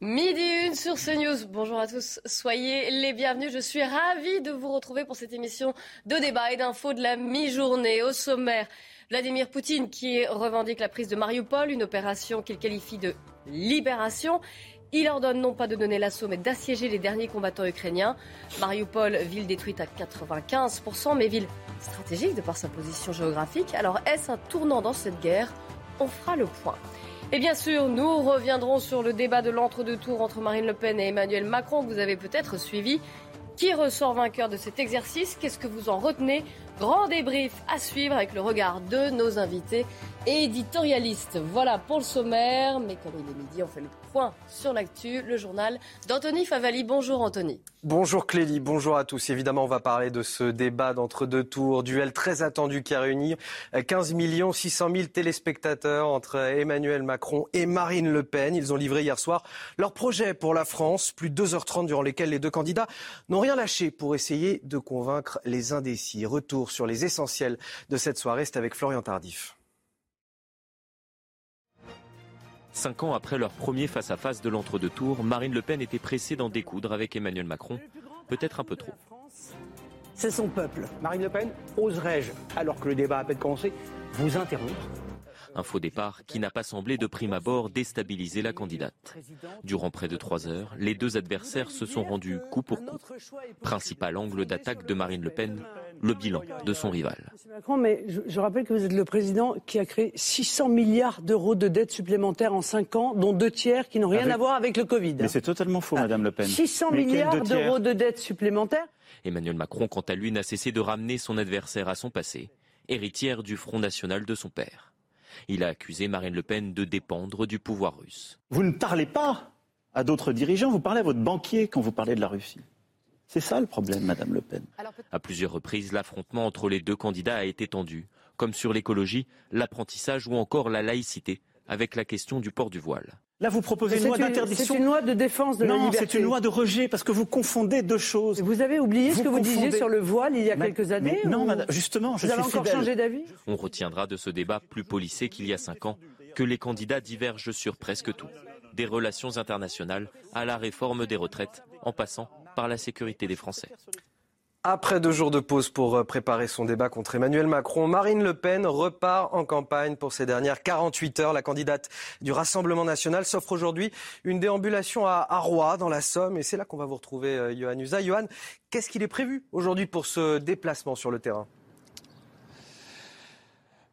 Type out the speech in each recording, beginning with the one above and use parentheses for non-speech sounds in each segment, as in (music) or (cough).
Midi une sur CNews. Bonjour à tous, soyez les bienvenus. Je suis ravie de vous retrouver pour cette émission de débat et d'infos de la mi-journée. Au sommaire, Vladimir Poutine qui revendique la prise de Mariupol, une opération qu'il qualifie de libération. Il ordonne non pas de donner l'assaut, mais d'assiéger les derniers combattants ukrainiens. Mariupol, ville détruite à 95%, mais ville stratégique de par sa position géographique. Alors est-ce un tournant dans cette guerre? On fera le point. Et bien sûr, nous reviendrons sur le débat de l'entre-deux tours entre Marine Le Pen et Emmanuel Macron que vous avez peut-être suivi. Qui ressort vainqueur de cet exercice? Qu'est-ce que vous en retenez? Grand débrief à suivre avec le regard de nos invités éditorialistes. Voilà pour le sommaire, mais comme il est midi, on fait le sur l'actu, le journal d'Anthony Favali. Bonjour Anthony. Bonjour Clélie, bonjour à tous. Évidemment, on va parler de ce débat d'entre-deux tours, duel très attendu qui a réuni 15 600 000 téléspectateurs entre Emmanuel Macron et Marine Le Pen. Ils ont livré hier soir leur projet pour la France, plus de 2h30 durant lesquelles les deux candidats n'ont rien lâché pour essayer de convaincre les indécis. Retour sur les essentiels de cette soirée, c'est avec Florian Tardif. Cinq ans après leur premier face-à-face de l'entre-deux tours, Marine Le Pen était pressée d'en découdre avec Emmanuel Macron, peut-être un peu trop. C'est son peuple. Marine Le Pen, oserais-je, alors que le débat a à peine commencé, vous interrompre un faux départ qui n'a pas semblé de prime abord déstabiliser la candidate. Durant près de trois heures, les deux adversaires se sont rendus coup pour coup. Principal angle d'attaque de Marine Le Pen, le bilan de son rival. Monsieur Macron, mais je, rappelle que vous êtes le président qui a créé 600 milliards d'euros de dettes supplémentaires en cinq ans, dont deux tiers qui n'ont rien à voir avec le Covid. Mais c'est totalement faux, Madame Le Pen. 600 milliards d'euros de dettes supplémentaires Emmanuel Macron, quant à lui, n'a cessé de ramener son adversaire à son passé, héritière du Front National de son père. Il a accusé Marine Le Pen de dépendre du pouvoir russe. Vous ne parlez pas à d'autres dirigeants, vous parlez à votre banquier quand vous parlez de la Russie. C'est ça le problème, Madame Le Pen. À plusieurs reprises, l'affrontement entre les deux candidats a été tendu, comme sur l'écologie, l'apprentissage ou encore la laïcité, avec la question du port du voile. Là, vous proposez une loi d'interdiction. C'est une loi de défense de la liberté. Non, c'est une loi de rejet parce que vous confondez deux choses. Vous avez oublié ce que vous disiez sur le voile il y a quelques années Non, madame, justement, je vous avez encore changé d'avis On retiendra de ce débat plus policé qu'il y a cinq ans que les candidats divergent sur presque tout, des relations internationales à la réforme des retraites, en passant par la sécurité des Français. Après deux jours de pause pour euh, préparer son débat contre Emmanuel Macron, Marine Le Pen repart en campagne pour ses dernières 48 heures. La candidate du Rassemblement national s'offre aujourd'hui une déambulation à, Roy, dans la Somme. Et c'est là qu'on va vous retrouver, euh, Johan Usa. Johan, qu'est-ce qu'il est prévu aujourd'hui pour ce déplacement sur le terrain?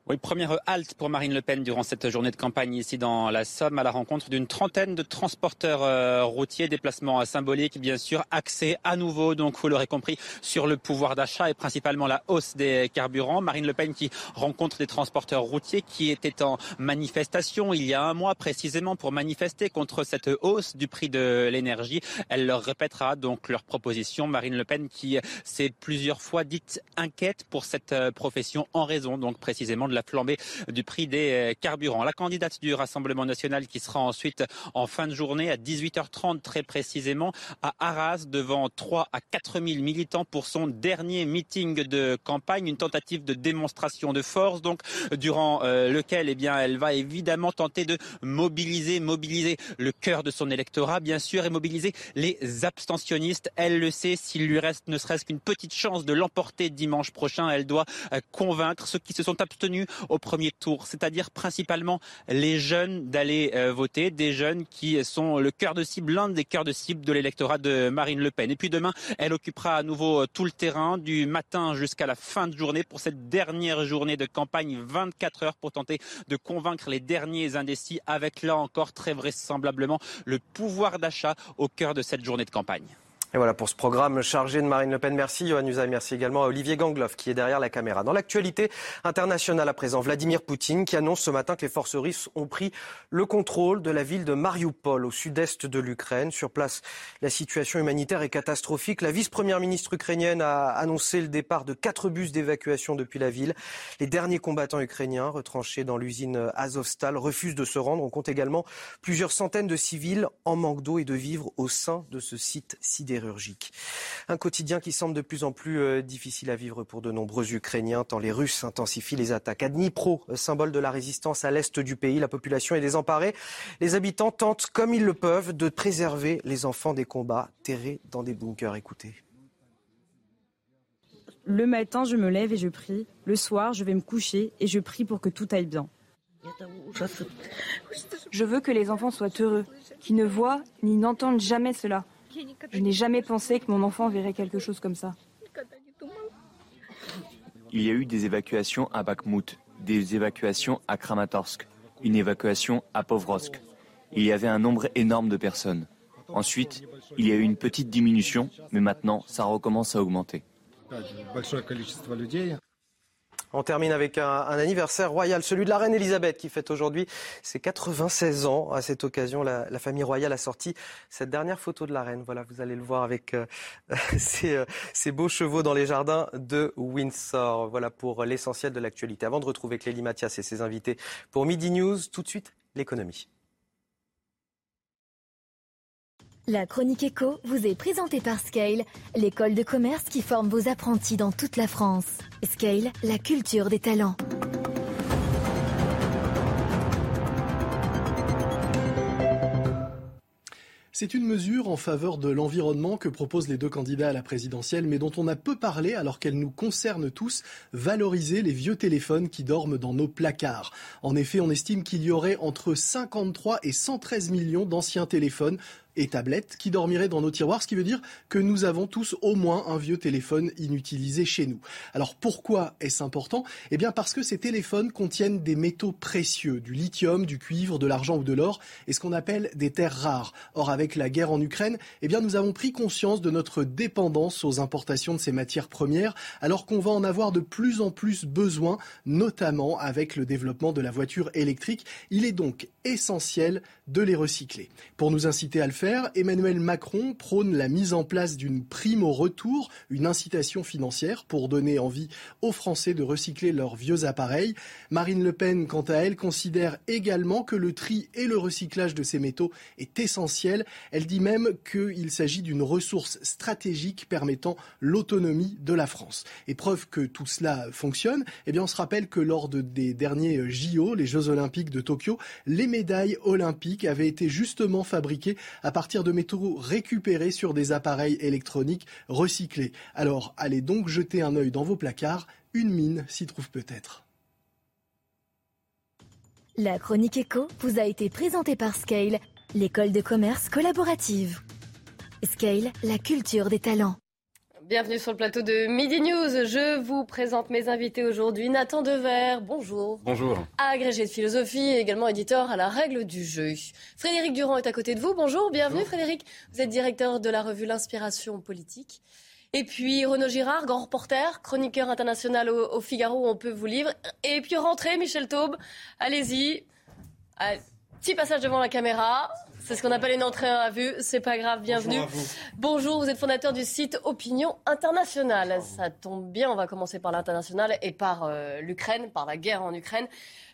Oui, première halte pour Marine Le Pen durant cette journée de campagne ici dans la Somme à la rencontre d'une trentaine de transporteurs euh, routiers, déplacement symbolique bien sûr, axé à nouveau, donc vous l'aurez compris, sur le pouvoir d'achat et principalement la hausse des carburants. Marine Le Pen qui rencontre des transporteurs routiers qui étaient en manifestation il y a un mois précisément pour manifester contre cette hausse du prix de l'énergie. Elle leur répétera donc leur proposition. Marine Le Pen qui s'est plusieurs fois dite inquiète pour cette euh, profession en raison donc précisément de la flambée du prix des euh, carburants. La candidate du Rassemblement national qui sera ensuite en fin de journée à 18h30 très précisément à Arras devant 3 à 4 000 militants pour son dernier meeting de campagne, une tentative de démonstration de force donc durant euh, lequel eh bien elle va évidemment tenter de mobiliser mobiliser le cœur de son électorat bien sûr et mobiliser les abstentionnistes. Elle le sait, s'il lui reste ne serait-ce qu'une petite chance de l'emporter dimanche prochain, elle doit euh, convaincre ceux qui se sont abstenus au premier tour, c'est-à-dire principalement les jeunes d'aller euh, voter, des jeunes qui sont le cœur de cible, l'un des cœurs de cible de l'électorat de Marine Le Pen. Et puis demain, elle occupera à nouveau euh, tout le terrain du matin jusqu'à la fin de journée pour cette dernière journée de campagne, 24 heures pour tenter de convaincre les derniers indécis avec là encore très vraisemblablement le pouvoir d'achat au cœur de cette journée de campagne. Et voilà pour ce programme chargé de Marine Le Pen. Merci Johan Usaï, merci également à Olivier Gangloff qui est derrière la caméra. Dans l'actualité internationale à présent, Vladimir Poutine qui annonce ce matin que les forces russes ont pris le contrôle de la ville de Mariupol au sud-est de l'Ukraine. Sur place, la situation humanitaire est catastrophique. La vice-première ministre ukrainienne a annoncé le départ de quatre bus d'évacuation depuis la ville. Les derniers combattants ukrainiens retranchés dans l'usine Azovstal refusent de se rendre. On compte également plusieurs centaines de civils en manque d'eau et de vivres au sein de ce site Un quotidien qui semble de plus en plus euh, difficile à vivre pour de nombreux Ukrainiens, tant les Russes intensifient les attaques. À Dnipro, euh, symbole de la résistance à l'est du pays, la population est désemparée. Les habitants tentent, comme ils le peuvent, de préserver les enfants des combats terrés dans des bunkers. Écoutez. Le matin, je me lève et je prie. Le soir, je vais me coucher et je prie pour que tout aille bien. Je veux que les enfants soient heureux, qu'ils ne voient ni n'entendent jamais cela. Je n'ai jamais pensé que mon enfant verrait quelque chose comme ça. Il y a eu des évacuations à Bakhmut, des évacuations à Kramatorsk, une évacuation à Povrovsk. Il y avait un nombre énorme de personnes. Ensuite, il y a eu une petite diminution, mais maintenant, ça recommence à augmenter. On termine avec un, anniversaire royal, celui de la reine Elisabeth qui fête aujourd'hui ses 96 ans. À cette occasion, la, famille royale a sorti cette dernière photo de la reine. Voilà, vous allez le voir avec euh, (laughs) euh, ces, beaux chevaux dans les jardins de Windsor. Voilà pour l'essentiel de l'actualité. Avant de retrouver Clélie Mathias et ses invités pour Midi News, tout de suite, l'économie. La chronique éco vous est présentée par Scale, l'école de commerce qui forme vos apprentis dans toute la France. Scale, la culture des talents. C'est une mesure en faveur de l'environnement que proposent les deux candidats à la présidentielle, mais dont on a peu parlé alors qu'elle nous concerne tous, valoriser les vieux téléphones qui dorment dans nos placards. En effet, on estime qu'il y aurait entre 53 et 113 millions d'anciens téléphones et tablettes qui dormiraient dans nos tiroirs, ce qui veut dire que nous avons tous au moins un vieux téléphone inutilisé chez nous. Alors pourquoi est-ce important? Eh bien parce que ces téléphones contiennent des métaux précieux, du lithium, du cuivre, de l'argent ou de l'or, et ce qu'on appelle des terres rares. Or avec la guerre en Ukraine, eh bien nous avons pris conscience de notre dépendance aux importations de ces matières premières, alors qu'on va en avoir de plus en plus besoin, notamment avec le développement de la voiture électrique. Il est donc essentiel de les recycler. Pour nous inciter à le faire, Emmanuel Macron prône la mise en place d'une prime au retour, une incitation financière pour donner envie aux Français de recycler leurs vieux appareils. Marine Le Pen, quant à elle, considère également que le tri et le recyclage de ces métaux est essentiel. Elle dit même qu'il s'agit d'une ressource stratégique permettant l'autonomie de la France. Et preuve que tout cela fonctionne, eh bien on se rappelle que lors des derniers JO, les Jeux Olympiques de Tokyo, les médailles olympiques avaient été justement fabriquées à partir de métaux récupérés sur des appareils électroniques recyclés. Alors allez donc jeter un œil dans vos placards, une mine s'y trouve peut-être. La chronique éco vous a été présentée par Scale, l'école de commerce collaborative. Scale, la culture des talents. Bienvenue sur le plateau de Midi News. Je vous présente mes invités aujourd'hui. Nathan Dever, bonjour. Bonjour. Agrégé de philosophie et également éditeur à la règle du jeu. Frédéric Durand est à côté de vous. Bonjour, bienvenue Frédéric. Vous êtes directeur de la revue L'Inspiration politique. Et puis Renaud Girard, grand reporter, chroniqueur international au, Figaro, on peut vous livre. Et puis rentrez, Michel Taube, allez-y. Petit passage devant la caméra. C'est ce qu'on appelle une entrée à vue. C'est pas grave, bienvenue. Bonjour, vous. êtes fondateur du site Opinion Internationale. Ça tombe bien, on va commencer par l'international et par euh, l'Ukraine, par la guerre en Ukraine.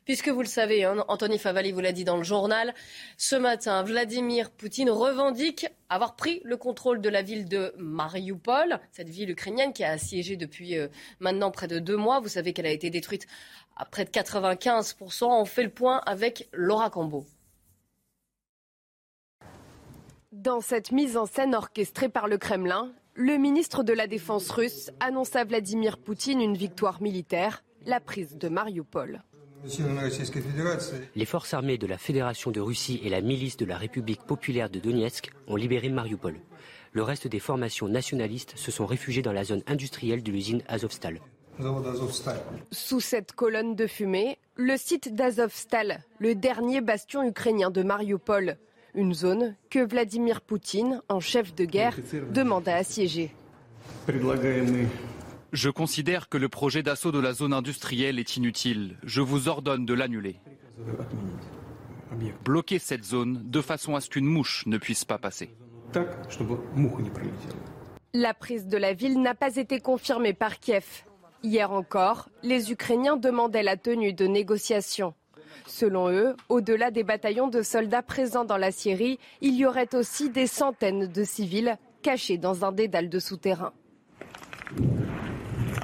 Puisque vous le savez, hein, Anthony Favali vous l'a dit dans le journal, ce matin, Vladimir Poutine revendique avoir pris le contrôle de la ville de Mariupol, cette ville ukrainienne qui a assiégé depuis euh, maintenant près de deux mois. Vous savez qu'elle a été détruite à près de 95%. On fait le point avec Laura Cambo. Dans cette mise en scène orchestrée par le Kremlin, le ministre de la Défense russe annonce à Vladimir Poutine une victoire militaire, la prise de Mariupol. Les forces armées de la Fédération de Russie et la milice de la République populaire de Donetsk ont libéré Mariupol. Le reste des formations nationalistes se sont réfugiées dans la zone industrielle de l'usine Azovstal. Sous cette colonne de fumée, le site d'Azovstal, le dernier bastion ukrainien de Mariupol, Une zone que Vladimir Poutine, en chef de guerre, demande à assiéger. Je considère que le projet d'assaut de la zone industrielle est inutile. Je vous ordonne de l'annuler. Bloquez cette zone de façon à ce qu'une mouche ne puisse pas passer. La prise de la ville n'a pas été confirmée par Kiev. Hier encore, les Ukrainiens demandaient la tenue de négociations. Selon eux, au-delà des bataillons de soldats présents dans la Syrie, il y aurait aussi des centaines de civils cachés dans un dédale de souterrains.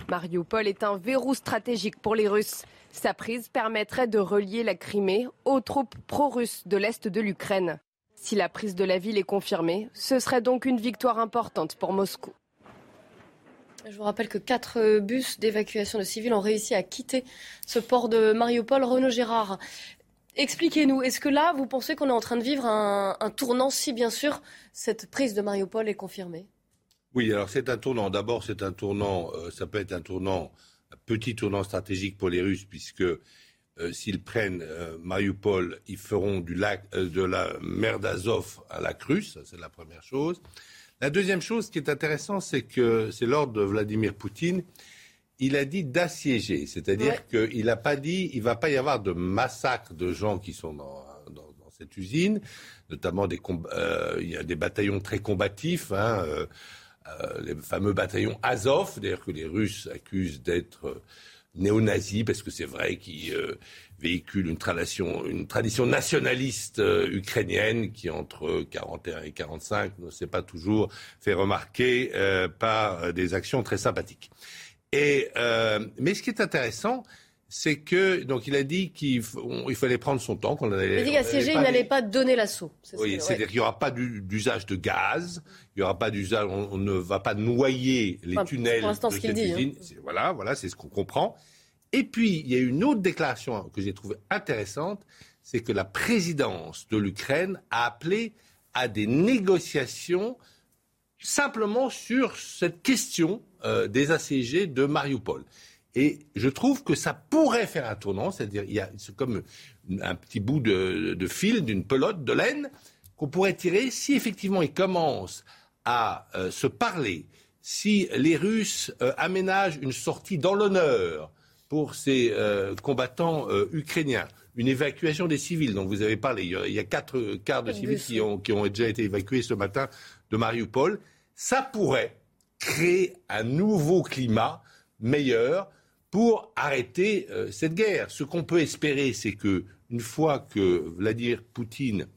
Mariupol est un verrou stratégique pour les Russes. Sa prise permettrait de relier la Crimée aux troupes pro-russes de l'Est de l'Ukraine. Si la prise de la ville est confirmée, ce serait donc une victoire importante pour Moscou. Je vous rappelle que quatre bus d'évacuation de civils ont réussi à quitter ce port de Mariupol. Renaud Gérard, expliquez-nous, est-ce que là, vous pensez qu'on est en train de vivre un, tournant si, bien sûr, cette prise de Mariupol est confirmée? Oui, alors c'est un tournant. D'abord, c'est un tournant, euh, ça peut être un tournant, un petit tournant stratégique pour les Russes, puisque euh, s'ils prennent euh, Mariupol, ils feront du lac, de la mer d'Azov à la Russe, c'est la première chose. La deuxième chose qui est intéressante, c'est que c'est l'ordre de Vladimir Poutine. Il a dit d'assiéger, c'est-à-dire qu'il n'a pas dit il va pas y avoir de massacre de gens qui sont dans, dans, dans cette usine, notamment des euh, il y a des bataillons très combatifs, hein, euh, euh, les fameux bataillons Azov, d'ailleurs que les Russes accusent d'être néo-nazis, parce que c'est vrai qu'ils véhicule une tradition, une nationaliste euh, ukrainienne qui, entre 41 et 45, ne s'est pas toujours fait remarquer euh, par euh, des actions très sympathiques. Mais ce qui est intéressant, c'est que donc il a dit qu'il fallait prendre son temps. Qu'on allait, il a dit qu'assiégé, il n'allait pas donner l'assaut. Oui, c'est-à-dire qu'il n'y aura pas d'usage de gaz, il n'y aura pas d'usage, on, ne va pas noyer les tunnels de cette dit, hein. Voilà, voilà, c'est ce qu'on comprend. Et puis, il y a une autre déclaration que j'ai trouvée intéressante, c'est que la présidence de l'Ukraine a appelé à des négociations simplement sur cette question euh, des assiégés de Mariupol. Et je trouve que ça pourrait faire un tournant, c'est-à-dire il y a c'est comme un petit bout de, fil, d'une pelote, de laine, qu'on pourrait tirer si effectivement ils commencent à euh, se parler, si les Russes euh, aménagent une sortie dans l'honneur pour ces euh, combattants ukrainiens. Une évacuation des civils dont vous avez parlé. Il y a quatre quarts de civils qui ont, qui ont déjà été évacués ce matin de Mariupol. Ça pourrait créer un nouveau climat meilleur pour arrêter euh, cette guerre. Ce qu'on peut espérer, c'est que une fois que Vladimir Poutine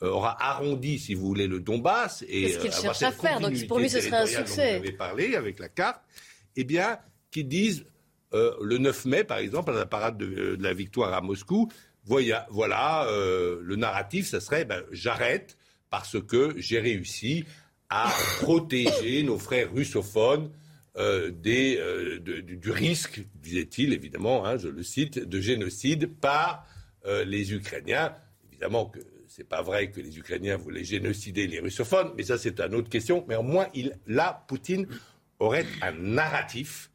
aura arrondi, si vous voulez, le Donbass et ce qu'il cherche à faire. Donc pour lui, ce serait un succès. Dont vous avez parlé avec la carte. Eh bien, qu'ils disent euh, le 9 mai, par exemple, à la parade de, la victoire à Moscou, voilà, voilà euh, le narratif, ça serait ben, j'arrête parce que j'ai réussi à protéger nos frères russophones euh, des, du risque, disait-il évidemment, hein, je le cite, de génocide par les Ukrainiens. Évidemment que c'est pas vrai que les Ukrainiens voulaient génocider les russophones, mais ça c'est une autre question. Mais au moins, il, là, Poutine aurait un narratif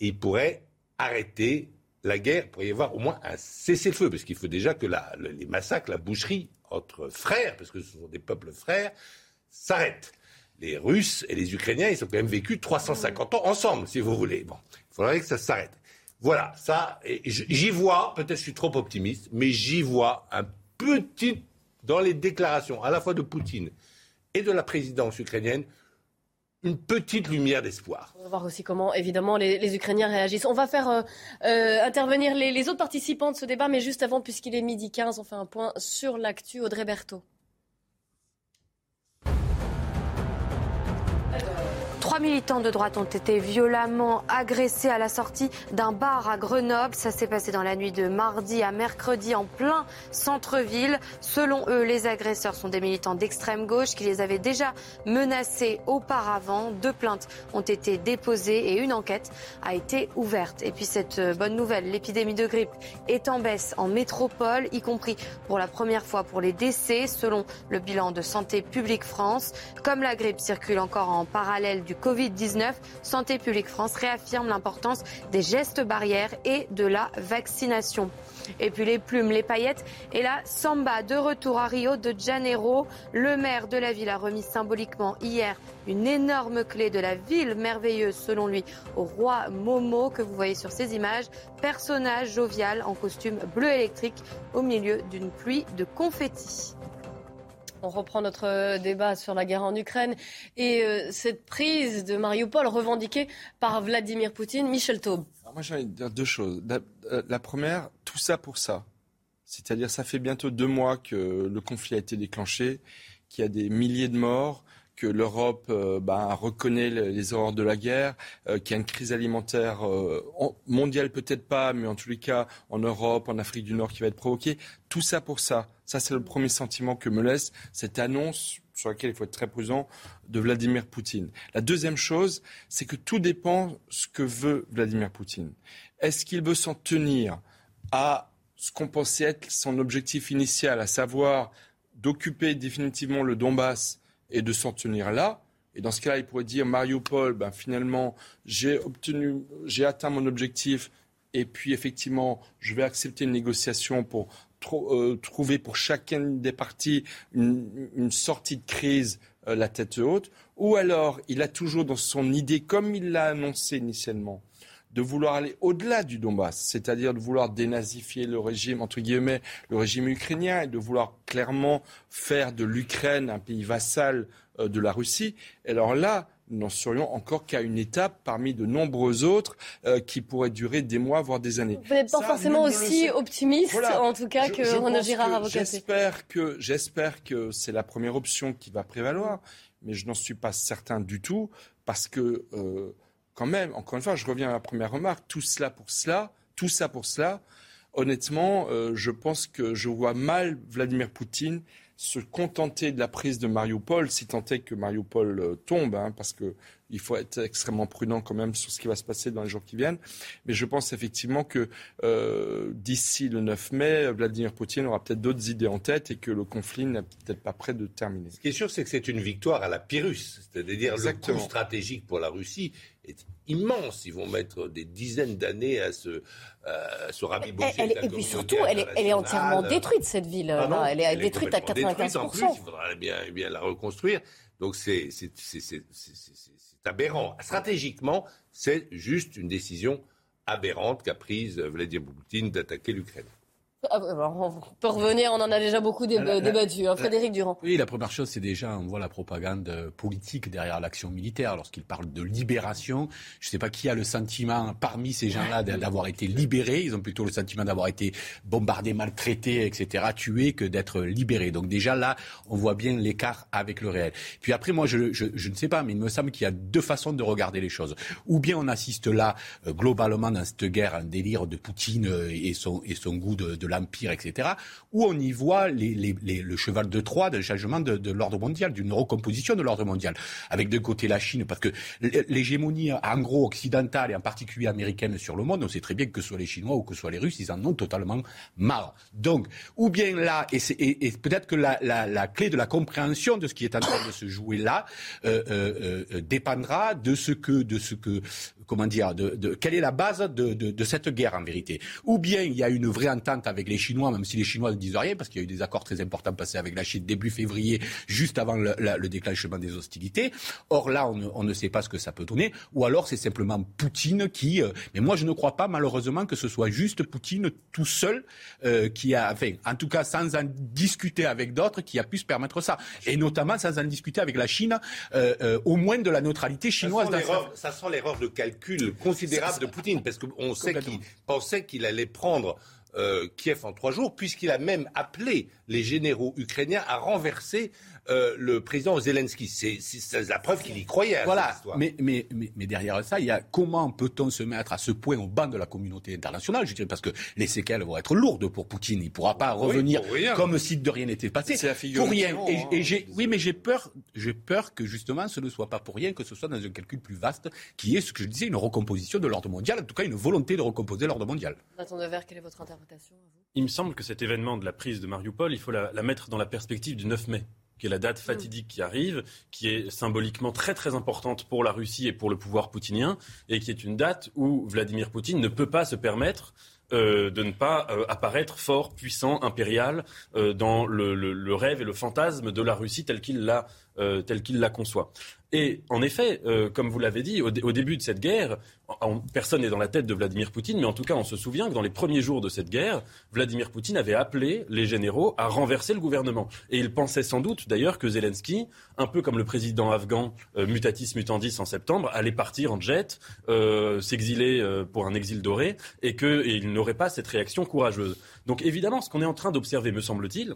et il pourrait arrêter la guerre, pour y avoir au moins un cessez-le-feu, parce qu'il faut déjà que les massacres, la boucherie entre frères, parce que ce sont des peuples frères, s'arrêtent. Les Russes et les Ukrainiens, ils ont quand même vécu 350 ans ensemble, si vous voulez. Bon, il faudrait que ça s'arrête. Voilà, ça, j'y vois, peut-être je suis trop optimiste, mais j'y vois un petit, dans les déclarations à la fois de Poutine et de la présidence ukrainienne, une petite lumière d'espoir. On va voir aussi comment, évidemment, les, Ukrainiens réagissent. On va faire euh, euh, intervenir les, les, autres participants de ce débat, mais juste avant, puisqu'il est midi 15, on fait un point sur l'actu. Audrey Berthaud. Trois militants de droite ont été violemment agressés à la sortie d'un bar à Grenoble. Ça s'est passé dans la nuit de mardi à mercredi en plein centre-ville. Selon eux, les agresseurs sont des militants d'extrême gauche qui les avaient déjà menacés auparavant. Deux plaintes ont été déposées et une enquête a été ouverte. Et puis cette bonne nouvelle, l'épidémie de grippe est en baisse en métropole, y compris pour la première fois pour les décès, selon le bilan de Santé publique France. Comme la grippe circule encore en parallèle du Covid-19. Santé publique France réaffirme l'importance des gestes barrières et de la vaccination. Et puis les plumes, les paillettes et la samba de retour à Rio de Janeiro. Le maire de la ville a remis symboliquement hier une énorme clé de la ville merveilleuse selon lui au roi Momo que vous voyez sur ces images. Personnage jovial en costume bleu électrique au milieu d'une pluie de confettis. On reprend notre débat sur la guerre en Ukraine et euh, cette prise de Mariupol revendiquée par Vladimir Poutine. Michel Taube. moi, j'ai envie de dire deux choses. Euh, la, première, tout ça pour ça. C'est-à-dire, ça fait bientôt deux mois que le conflit a été déclenché, qu'il y a des milliers de morts, que l'Europe euh, bah, reconnaît les, horreurs de la guerre, qu'il y a une crise alimentaire mondiale peut-être pas, mais en tous les cas en Europe, en Afrique du Nord qui va être provoquée. Tout ça pour ça. Ça, c'est le premier sentiment que me laisse cette annonce sur laquelle il faut être très prudent de Vladimir Poutine. La deuxième chose, c'est que tout dépend ce que veut Vladimir Poutine. Est-ce qu'il veut s'en tenir à ce qu'on pensait être son objectif initial, à savoir d'occuper définitivement le Donbass et de s'en tenir là. Et dans ce cas-là, il pourrait dire Mariupol, ben, finalement, j'ai obtenu, j'ai atteint mon objectif, et puis effectivement, je vais accepter une négociation pour euh, trouver pour chacune des parties une, sortie de crise euh, la tête haute, ou alors il a toujours dans son idée, comme il l'a annoncé initialement, de vouloir aller au-delà du Donbass, c'est-à-dire de vouloir dénazifier le régime, entre guillemets, le régime ukrainien et de vouloir clairement faire de l'Ukraine un pays vassal euh, de la Russie. Et alors là, nous n'en serions encore qu'à une étape parmi de nombreuses autres euh, qui pourraient durer des mois, voire des années. Vous n'êtes pas forcément aussi optimiste, en tout cas, que Renaud Girard a J'espère que, j'espère que c'est la première option qui va prévaloir, mais je n'en suis pas certain du tout, parce que, euh, quand même, encore une fois, je reviens à la première remarque, tout cela pour cela, tout ça pour cela, honnêtement, euh, je pense que je vois mal Vladimir Poutine se contenter de la prise de Mariupol, si tant est que Mariupol euh, tombe, hein, parce qu'il faut être extrêmement prudent quand même sur ce qui va se passer dans les jours qui viennent. Mais je pense effectivement que euh, d'ici le 9 mai, Vladimir Poutine aura peut-être d'autres idées en tête et que le conflit n'est peut-être pas prêt de terminer. Ce qui est sûr, c'est que c'est une victoire à la Pyrrhus, c'est-à-dire le coût stratégique pour la Russie est immense. Ils vont mettre des dizaines d'années à se, se rabibocher. et puis surtout, elle est, elle est, entièrement détruite, cette ville. Ah elle est détruite à 95%. en plus, il faudra bien, bien la reconstruire. Donc c'est aberrant. Stratégiquement, c'est juste une décision aberrante qu'a prise Vladimir Poutine d'attaquer l'Ukraine. Ah, on peut revenir, on en a déjà beaucoup débattu. Hein. Frédéric Durand. Oui, la première chose, c'est déjà, on voit la propagande politique derrière l'action militaire. Lorsqu'il parle de libération, je ne sais pas qui a le sentiment, parmi ces gens-là, d'avoir été libérés. Ils ont plutôt le sentiment d'avoir été bombardés, maltraités, etc., tués, que d'être libérés. Donc déjà là, on voit bien l'écart avec le réel. Puis après, moi, je, ne sais pas, mais il me semble qu'il y a deux façons de regarder les choses. Ou bien on assiste là, euh, globalement, dans cette guerre, un délire de Poutine euh, et son, et son goût de, de l'Empire, etc., où on y voit le cheval de Troie d'un changement de, l'ordre mondial, d'une recomposition de l'ordre mondial. Avec de côté la Chine, parce que l'hégémonie en gros occidentale et en particulier américaine sur le monde, on sait très bien que ce soit les Chinois ou que ce soit les Russes, ils en ont totalement marre. Donc, ou bien là, et, peut-être que la, clé de la compréhension de ce qui est en train de se jouer là euh, euh, euh, dépendra de ce que, de ce que comment dire, de, quelle est la base de, cette guerre en vérité. Ou bien il y a une vraie entente avec les Chinois, même si les Chinois ne disent rien, parce qu'il y a eu des accords très importants passés avec la Chine début février, juste avant le, déclenchement des hostilités. Or là, on ne, sait pas ce que ça peut donner. Ou alors c'est simplement Poutine qui. Euh, mais moi, je ne crois pas malheureusement que ce soit juste Poutine tout seul euh, qui a, enfin, en tout cas sans en discuter avec d'autres, qui a pu se permettre ça. Et notamment sans en discuter avec la Chine, euh, au moins de la neutralité chinoise. Ça sent l'erreur de calcul considérable de Poutine, parce qu'on sait qu'il pensait qu'il allait prendre euh, Kiev en trois jours, puisqu'il a même appelé les généraux ukrainiens à renverser euh, le président Zelensky. C'est la preuve qu'il y croyait. À voilà. Cette histoire. Mais, mais, mais, derrière ça, il y a comment peut-on se mettre à ce point au banc de la communauté internationale Je dirais parce que les séquelles vont être lourdes pour Poutine. Il ne pourra pas revenir comme si de rien n'était passé. C'est pour rien. Et, hein. oui, mais j'ai peur, j'ai peur que justement ce ne soit pas pour rien, que ce soit dans un calcul plus vaste, qui est ce que je disais, une recomposition de l'ordre mondial, en tout cas une volonté de recomposer l'ordre mondial. Nathan Devers, quelle est votre interprétation Il me semble que cet événement de la prise de Mariupol, il faut la, la mettre dans la perspective du 9 mai qui est la date fatidique qui arrive, qui est symboliquement très très importante pour la Russie et pour le pouvoir poutinien, et qui est une date où Vladimir Poutine ne peut pas se permettre euh, de ne pas euh, apparaître fort, puissant, impérial euh, dans le, rêve et le fantasme de la Russie tel qu'il la, tel qu'il la conçoit. Et en effet, euh, comme vous l'avez dit, au, début de cette guerre, personne n'est dans la tête de Vladimir Poutine, mais en tout cas, on se souvient que dans les premiers jours de cette guerre, Vladimir Poutine avait appelé les généraux à renverser le gouvernement. Et il pensait sans doute d'ailleurs que Zelensky, un peu comme le président afghan euh, mutatis mutandis en septembre, allait partir en jet, euh, s'exiler pour un exil doré, et qu'il n'aurait pas cette réaction courageuse. Donc évidemment, ce qu'on est en train d'observer, me semble-t-il,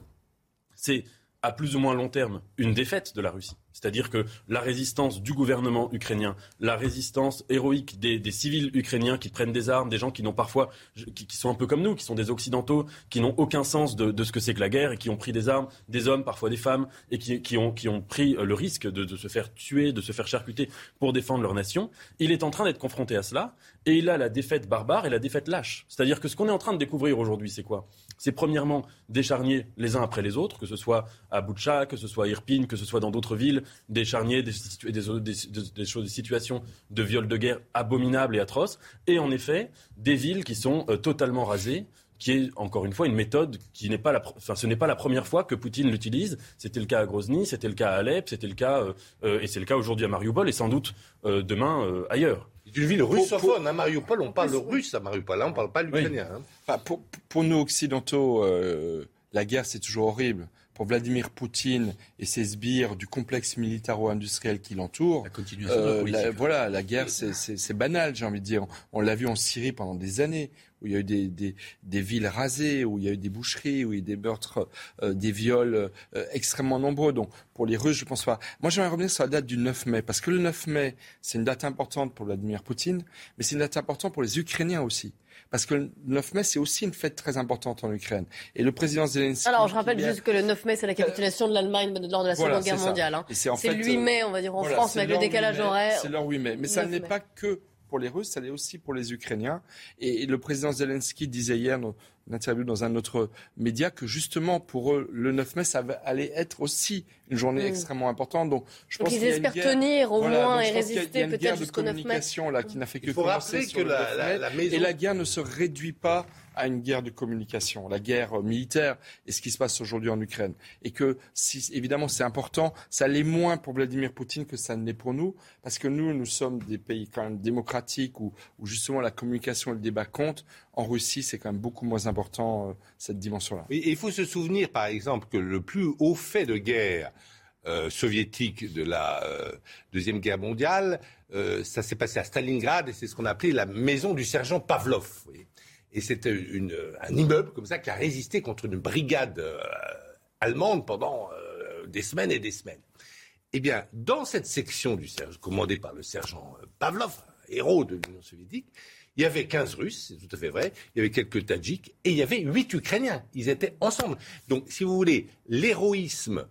c'est à plus ou moins long terme une défaite de la Russie. C'est-à-dire que la résistance du gouvernement ukrainien, la résistance héroïque des, civils ukrainiens qui prennent des armes, des gens qui n'ont parfois, qui, sont un peu comme nous, qui sont des occidentaux, qui n'ont aucun sens de, ce que c'est que la guerre et qui ont pris des armes, des hommes, parfois des femmes, et qui, ont, qui ont, pris le risque de, se faire tuer, de se faire charcuter pour défendre leur nation. Il est en train d'être confronté à cela, et il a la défaite barbare et la défaite lâche. C'est-à-dire que ce qu'on est en train de découvrir aujourd'hui, c'est quoi? C'est premièrement des charniers les uns après les autres, que ce soit à Boutcha, que ce soit à Irpine, que ce soit dans d'autres villes, des charniers, des, des, situations de viol de guerre abominables et atroces, et en effet des villes qui sont euh, totalement rasées qui est encore une fois une méthode qui n'est pas la, enfin, ce n'est pas la première fois que Poutine l'utilise. C'était le cas à Grozny, c'était le cas à Alep, c'était le cas euh, euh, et c'est le cas aujourd'hui à Mariupol et sans doute demain ailleurs. C'est une ville russophone. À Mariupol, on parle russe à Mariupol. Hein, on ne parle pas l'ukrainien. Hein. pour, pour, nous occidentaux, euh, la guerre c'est toujours horrible. Pour Vladimir Poutine et ses sbires du complexe militaro-industriel qui l'entoure, euh, voilà, la guerre c'est banal, j'ai envie de dire. On l'a vu en Syrie pendant des années où il y a eu des, des, des, villes rasées, où il y a eu des boucheries, où il y a eu des meurtres, euh, des viols euh, extrêmement nombreux. Donc pour les Russes, je pense pas. Moi, j'aimerais revenir sur la date du 9 mai, parce que le 9 mai, c'est une date importante pour Vladimir Poutine, mais c'est une date importante pour les Ukrainiens aussi. Parce que le 9 mai, c'est aussi une fête très importante en Ukraine. Et le président Zelensky. Alors, je rappelle juste que le 9 mai, c'est la capitulation de l'Allemagne lors de la Seconde Guerre mondiale. Hein. C'est le 8 mai, on va dire, en France, mais avec le décalage horaire. C'est leur 8 mai. Mais ça n'est pas que pour les Russes, ça l'est aussi pour les Ukrainiens. Et, le président Zelensky disait hier interview dans un autre média que justement pour eux, le 9 mai, ça allait être aussi une journée mm. extrêmement importante. Donc, je pense qu'ils espèrent tenir au moins et résister peut-être jusqu'au 9 mai. Là, qui n'a fait que Il faut rappeler que la, la, maison... Et la guerre ne se réduit pas à une guerre de communication, la guerre militaire et ce qui se passe aujourd'hui en Ukraine. Et que, si, évidemment, c'est important, ça l'est moins pour Vladimir Poutine que ça ne l'est pour nous, parce que nous, nous sommes des pays quand même démocratiques où, justement la communication et le débat comptent. En Russie, c'est quand même beaucoup moins important, euh, cette dimension-là. il faut se souvenir, par exemple, que le plus haut fait de guerre euh, soviétique de la euh, Deuxième Guerre mondiale, ça s'est passé à Stalingrad et c'est ce qu'on appelait la maison du sergent Pavlov. Et c'était un immeuble comme ça qui a résisté contre une brigade euh, allemande pendant euh, des semaines et des semaines. Eh bien, dans cette section du commandée par le sergent euh, Pavlov, héros de l'Union soviétique, il y avait 15 Russes, c'est tout à fait vrai, il y avait quelques Tadjiks, et il y avait 8 Ukrainiens. Ils étaient ensemble. Donc, si vous voulez, l'héroïsme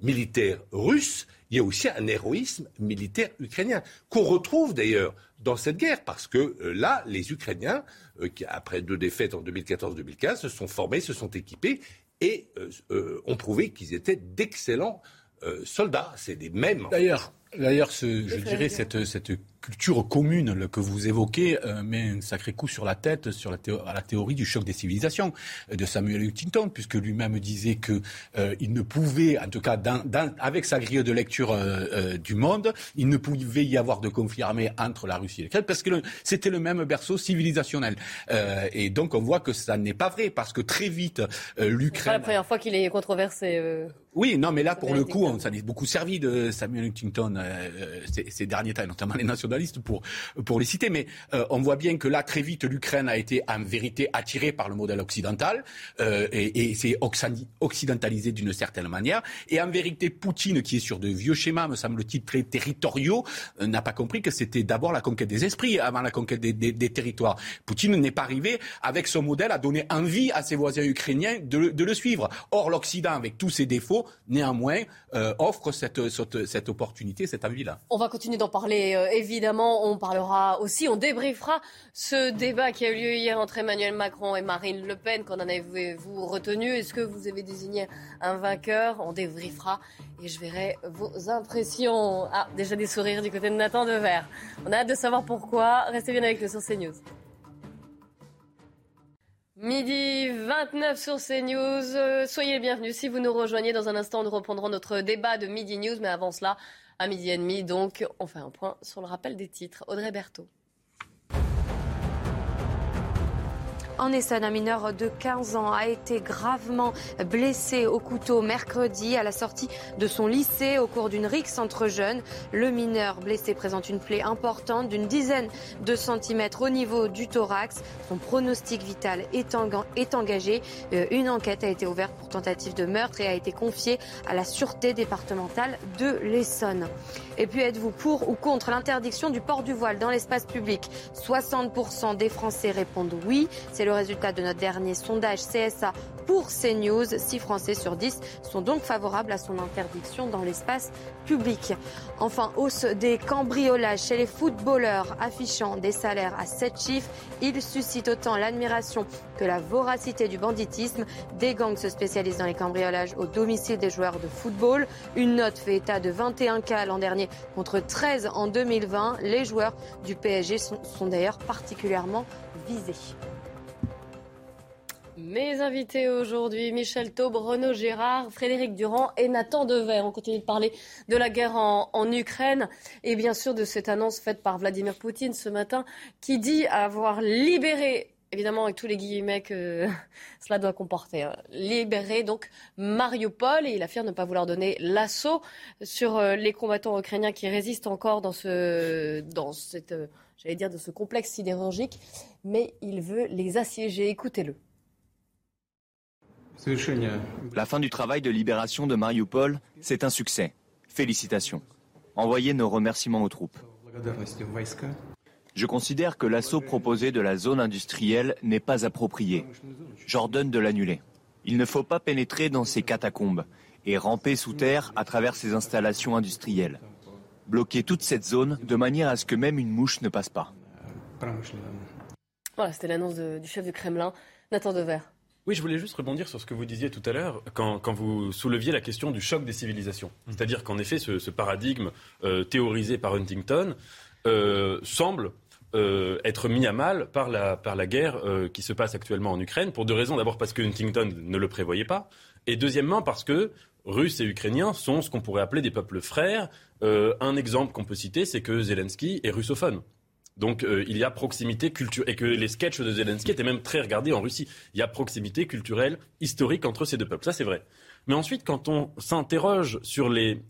militaire russe, il y a aussi un héroïsme militaire ukrainien, qu'on retrouve d'ailleurs dans cette guerre, parce que euh, là, les Ukrainiens, euh, qui, après deux défaites en 2014-2015, se sont formés, se sont équipés et euh, ont prouvé qu'ils étaient d'excellents soldats. C'est des mêmes. D'ailleurs, D'ailleurs, je dirais cette, cette culture commune que vous évoquez euh, met un sacré coup sur la tête sur la, à la théorie du choc des civilisations euh, de Samuel Huntington, puisque lui-même disait que euh, il ne pouvait, en tout cas, dans, dans, avec sa grille de lecture du monde, il ne pouvait y avoir de conflit armé entre la Russie et l'Ukraine, parce que c'était le même berceau civilisationnel. et donc, on voit que ça n'est pas vrai, parce que très vite, l'Ukraine. C'est la première fois qu'il est controversé. Oui, non, mais là, pour le coup, on, ça a beaucoup servi de Samuel Huntington euh, ces, derniers temps, notamment les nationalistes, pour, pour les citer. Mais euh, on voit bien que là, très vite, l'Ukraine a été en vérité attirée par le modèle occidental euh, et, et s'est occidentalisée d'une certaine manière. Et en vérité, Poutine, qui est sur de vieux schémas, me semble-t-il, très territoriaux, n'a pas compris que c'était d'abord la conquête des esprits avant la conquête des, des, territoires. Poutine n'est pas arrivé avec son modèle à donner envie à ses voisins ukrainiens de, de le suivre. Or, l'Occident, avec tous ses défauts, néanmoins, offre cette, cette, cette opportunité, cette on va continuer d'en parler euh, évidemment. on parlera aussi, on débriefera ce débat qui a eu lieu hier entre Emmanuel Macron et Marine Le Pen. Qu'en en avez-vous retenu? Est-ce que vous avez désigné un vainqueur? On débriefera et je verrai vos impressions. Ah, déjà des sourires du côté de Nathan Dever. On a hâte de savoir pourquoi. Restez bien avec nous sur CNews. Midi 29 sur CNews. Euh, soyez les bienvenus si vous nous rejoignez. Dans un instant, nous reprendrons notre débat de Midi News. Mais avant cela, à midi et demi, donc, on fait un point sur le rappel des titres. Audrey Berthaud. En Essonne, un mineur de 15 ans a été gravement blessé au couteau mercredi à la sortie de son lycée au cours d'une rixe entre jeunes. Le mineur blessé présente une plaie importante d'une dizaine de centimètres au niveau du thorax. Son pronostic vital est, engagé. Euh, une enquête a été ouverte pour tentative de meurtre et a été confiée à la sûreté départementale de l'Essonne. Et puis êtes-vous pour ou contre l'interdiction du port du voile dans l'espace public? 60% des Français répondent oui. Le résultat de notre dernier sondage CSA pour CNews. 6 Français sur 10 sont donc favorables à son interdiction dans l'espace public. Enfin, hausse des cambriolages chez les footballeurs affichant des salaires à 7 chiffres. Ils suscitent autant l'admiration que la voracité du banditisme. Des gangs se spécialisent dans les cambriolages au domicile des joueurs de football. Une note fait état de 21 cas l'an dernier contre 13 en 2020. Les joueurs du PSG sont, sont d'ailleurs particulièrement visés. Mes invités aujourd'hui, Michel Taube, Renaud Gérard, Frédéric Durand et Nathan Dever. On continue de parler de la guerre en, Ukraine et bien sûr de cette annonce faite par Vladimir Poutine ce matin qui dit avoir libéré évidemment avec tous les guillemets que (laughs) cela doit comporter. Hein, libéré donc Mariupol et il affirme ne pas vouloir donner l'assaut sur euh, les combattants ukrainiens qui résistent encore dans ce dans cette euh, j'allais dire de ce complexe sidérurgique, mais il veut les assiéger. Écoutez-le. La fin du travail de libération de Mariupol, c'est un succès. Félicitations. Envoyez nos remerciements aux troupes. Je considère que l'assaut proposé de la zone industrielle n'est pas approprié. J'ordonne de l'annuler. Il ne faut pas pénétrer dans ces catacombes et ramper sous terre à travers ces installations industrielles. Bloquer toute cette zone de manière à ce que même une mouche ne passe pas. Voilà, c'était l'annonce du chef du Kremlin, Nathan Dever. Oui, je voulais juste rebondir sur ce que vous disiez tout à l'heure quand, vous souleviez la question du choc des civilisations. Mmh. C'est-à-dire qu'en effet, ce, paradigme euh, théorisé par Huntington euh, semble euh, être mis à mal par la, par la guerre qui se passe actuellement en Ukraine, pour deux raisons. D'abord parce que Huntington ne le prévoyait pas, et deuxièmement parce que Russes et Ukrainiens sont ce qu'on pourrait appeler des peuples frères. un exemple qu'on peut citer, c'est que Zelensky est russophone. Donc euh, il y a proximité culturelle, et que les sketchs de Zelensky étaient même très regardés en Russie. Il y a proximité culturelle, historique entre ces deux peuples. Ça, c'est vrai. Mais ensuite, quand on s'interroge sur les,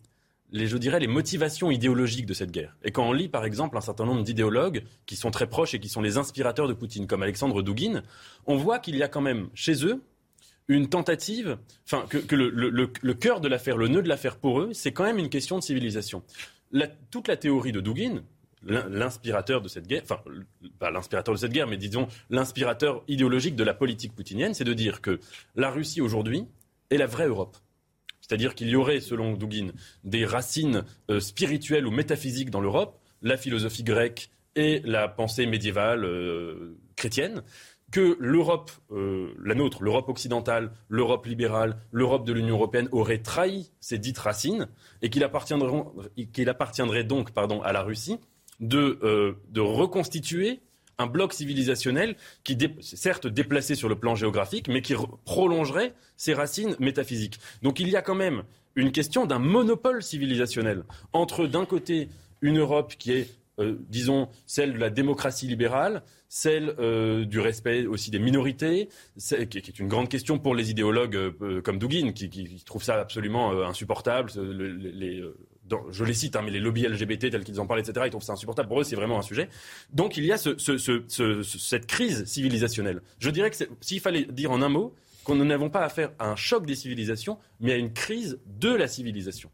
les, je dirais, les motivations idéologiques de cette guerre, et quand on lit, par exemple, un certain nombre d'idéologues qui sont très proches et qui sont les inspirateurs de Poutine, comme Alexandre Douguin, on voit qu'il y a quand même chez eux une tentative, enfin, que, le, cœur de l'affaire, le nœud de l'affaire pour eux, c'est quand même une question de civilisation. toute la théorie de Douguin, l'inspirateur de cette guerre, enfin, pas l'inspirateur de cette guerre, mais disons l'inspirateur idéologique de la politique poutinienne, c'est de dire que la Russie aujourd'hui est la vraie Europe. C'est-à-dire qu'il y aurait, selon Douguin, des racines euh, spirituelles ou métaphysiques dans l'Europe, la philosophie grecque et la pensée médiévale euh, chrétienne, que l'Europe, euh, la nôtre, l'Europe occidentale, l'Europe libérale, l'Europe de l'Union européenne auraient trahi ces dites racines et qu'il appartiendrait donc pardon, à la Russie euh, de, reconstituer un bloc civilisationnel qui, certes déplacé sur le plan géographique, mais qui prolongerait ses racines métaphysiques. Donc il y a quand même une question d'un monopole civilisationnel entre, d'un côté, une Europe qui est, euh, disons, celle de la démocratie libérale, celle euh, du respect aussi des minorités, qui, est une grande question pour les idéologues comme Dugin, qui, trouvent ça absolument insupportable, les, je les cite, hein, mais les lobbies LGBT tels qu'ils en parlent, etc., ils trouvent ça insupportable. Pour eux, c'est vraiment un sujet. Donc il y a cette crise civilisationnelle. Je dirais que s'il fallait dire en un mot, qu'on n'avons pas affaire à un choc des civilisations, mais à une crise de la civilisation.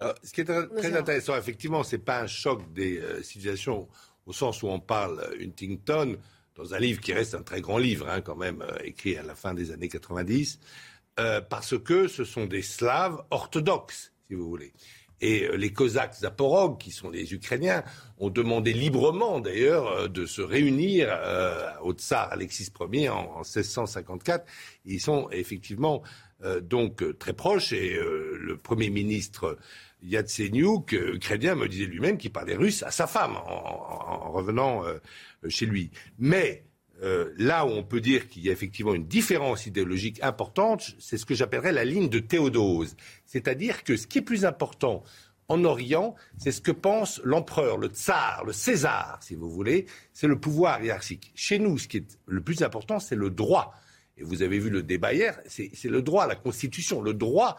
ce qui est très, intéressant, effectivement, ce n'est pas un choc des euh, civilisations au sens où on parle euh, Huntington dans un livre qui reste un très grand livre, hein, quand même, euh, écrit à la fin des années 90, parce que ce sont des Slaves orthodoxes si vous voulez. Et les Cosaques Zaporog, qui sont les Ukrainiens, ont demandé librement d'ailleurs de se réunir au tsar Alexis Ier en, en 1654. Ils sont effectivement donc très proches et le Premier ministre Yatsenyuk, ukrainien, me disait lui-même qu'il parlait russe à sa femme en, revenant euh, chez lui. Mais euh, là où on peut dire qu'il y a effectivement une différence idéologique importante, c'est ce que j'appellerais la ligne de Théodose. C'est-à-dire que ce qui est plus important en Orient, c'est ce que pense l'empereur, le tsar, le César, si vous voulez, c'est le pouvoir hiérarchique. Chez nous, ce qui est le plus important, c'est le droit. Et vous avez vu le débat hier, c'est le droit, la Constitution. Le droit,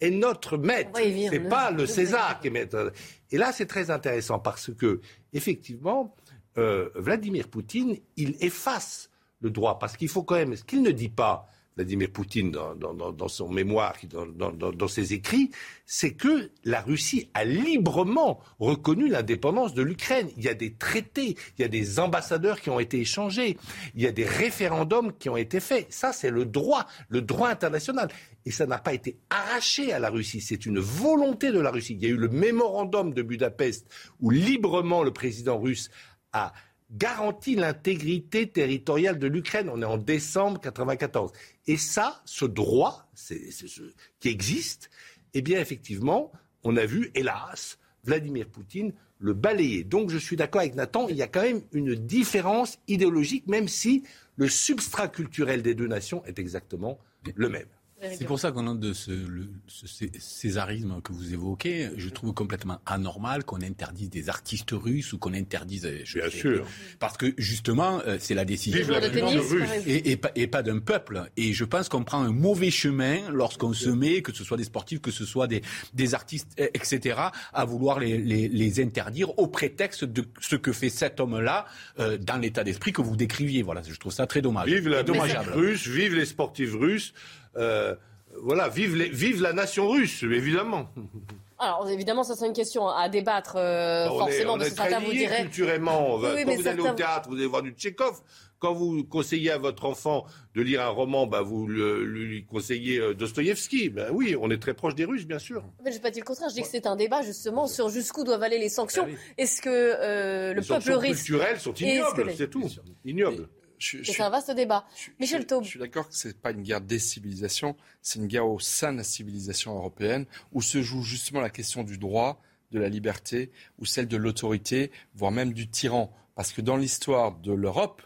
est notre maître. C'est pas le César qui est maître. Et là, c'est très intéressant parce que, effectivement, euh, Vladimir Poutine, il efface le droit parce qu'il faut quand même, ce qu'il ne dit pas, Vladimir Poutine dans, son mémoire, dans, ses écrits, c'est que la Russie a librement reconnu l'indépendance de l'Ukraine. Il y a des traités, il y a des ambassadeurs qui ont été échangés, il y a des référendums qui ont été faits. Ça, c'est le droit, le droit international. Et ça n'a pas été arraché à la Russie, c'est une volonté de la Russie. Il y a eu le mémorandum de Budapest où librement le président russe a garantit l'intégrité territoriale de l'Ukraine. On est en décembre 1994. Et ça, ce droit qui existe, eh bien, effectivement, on a vu, hélas, Vladimir Poutine le balayer. Donc, je suis d'accord avec Nathan, il y a quand même une différence idéologique, même si le substrat culturel des deux nations est exactement le même. C'est pour ça qu'au nom de ce, césarisme que vous évoquez, je trouve complètement anormal qu'on interdise des artistes russes ou qu'on interdise. Euh, Bien sûr. Parce que justement, euh, c'est la décision de et, et, pas, d'un peuple. Et je pense qu'on prend un mauvais chemin lorsqu'on se met, que ce soit des sportifs, que ce soit des, des artistes, etc., à vouloir les, les, interdire au prétexte de ce que fait cet homme-là euh, dans l'état d'esprit que vous décriviez. Voilà, je trouve ça très dommage. Vive la musique russe, vive les sportifs russes. Euh, voilà, vive, vive la nation russe, évidemment. Alors évidemment, ça c'est une question à débattre euh, forcément. On est, très vous culturellement. quand vous allez au théâtre, vous allez voir du Tchékov. Quand vous conseillez à votre enfant de lire un roman, bah, vous lui conseillez euh, Dostoïevski. Ben oui, on est très proche des Russes, bien sûr. Mais je ne pas dit le contraire. Je dis que c'est un débat justement sur jusqu'où doivent aller les sanctions. Ben Est-ce que le les peuple russe... culturelles sont ignobles, c'est tout. Ignobles. C'est un vaste débat. Michel Taube. Je suis d'accord que ce n'est pas une guerre des civilisations, c'est une guerre au sein de la civilisation européenne où se joue justement la question du droit, de la liberté ou celle de l'autorité, voire même du tyran. Parce que dans l'histoire de l'Europe,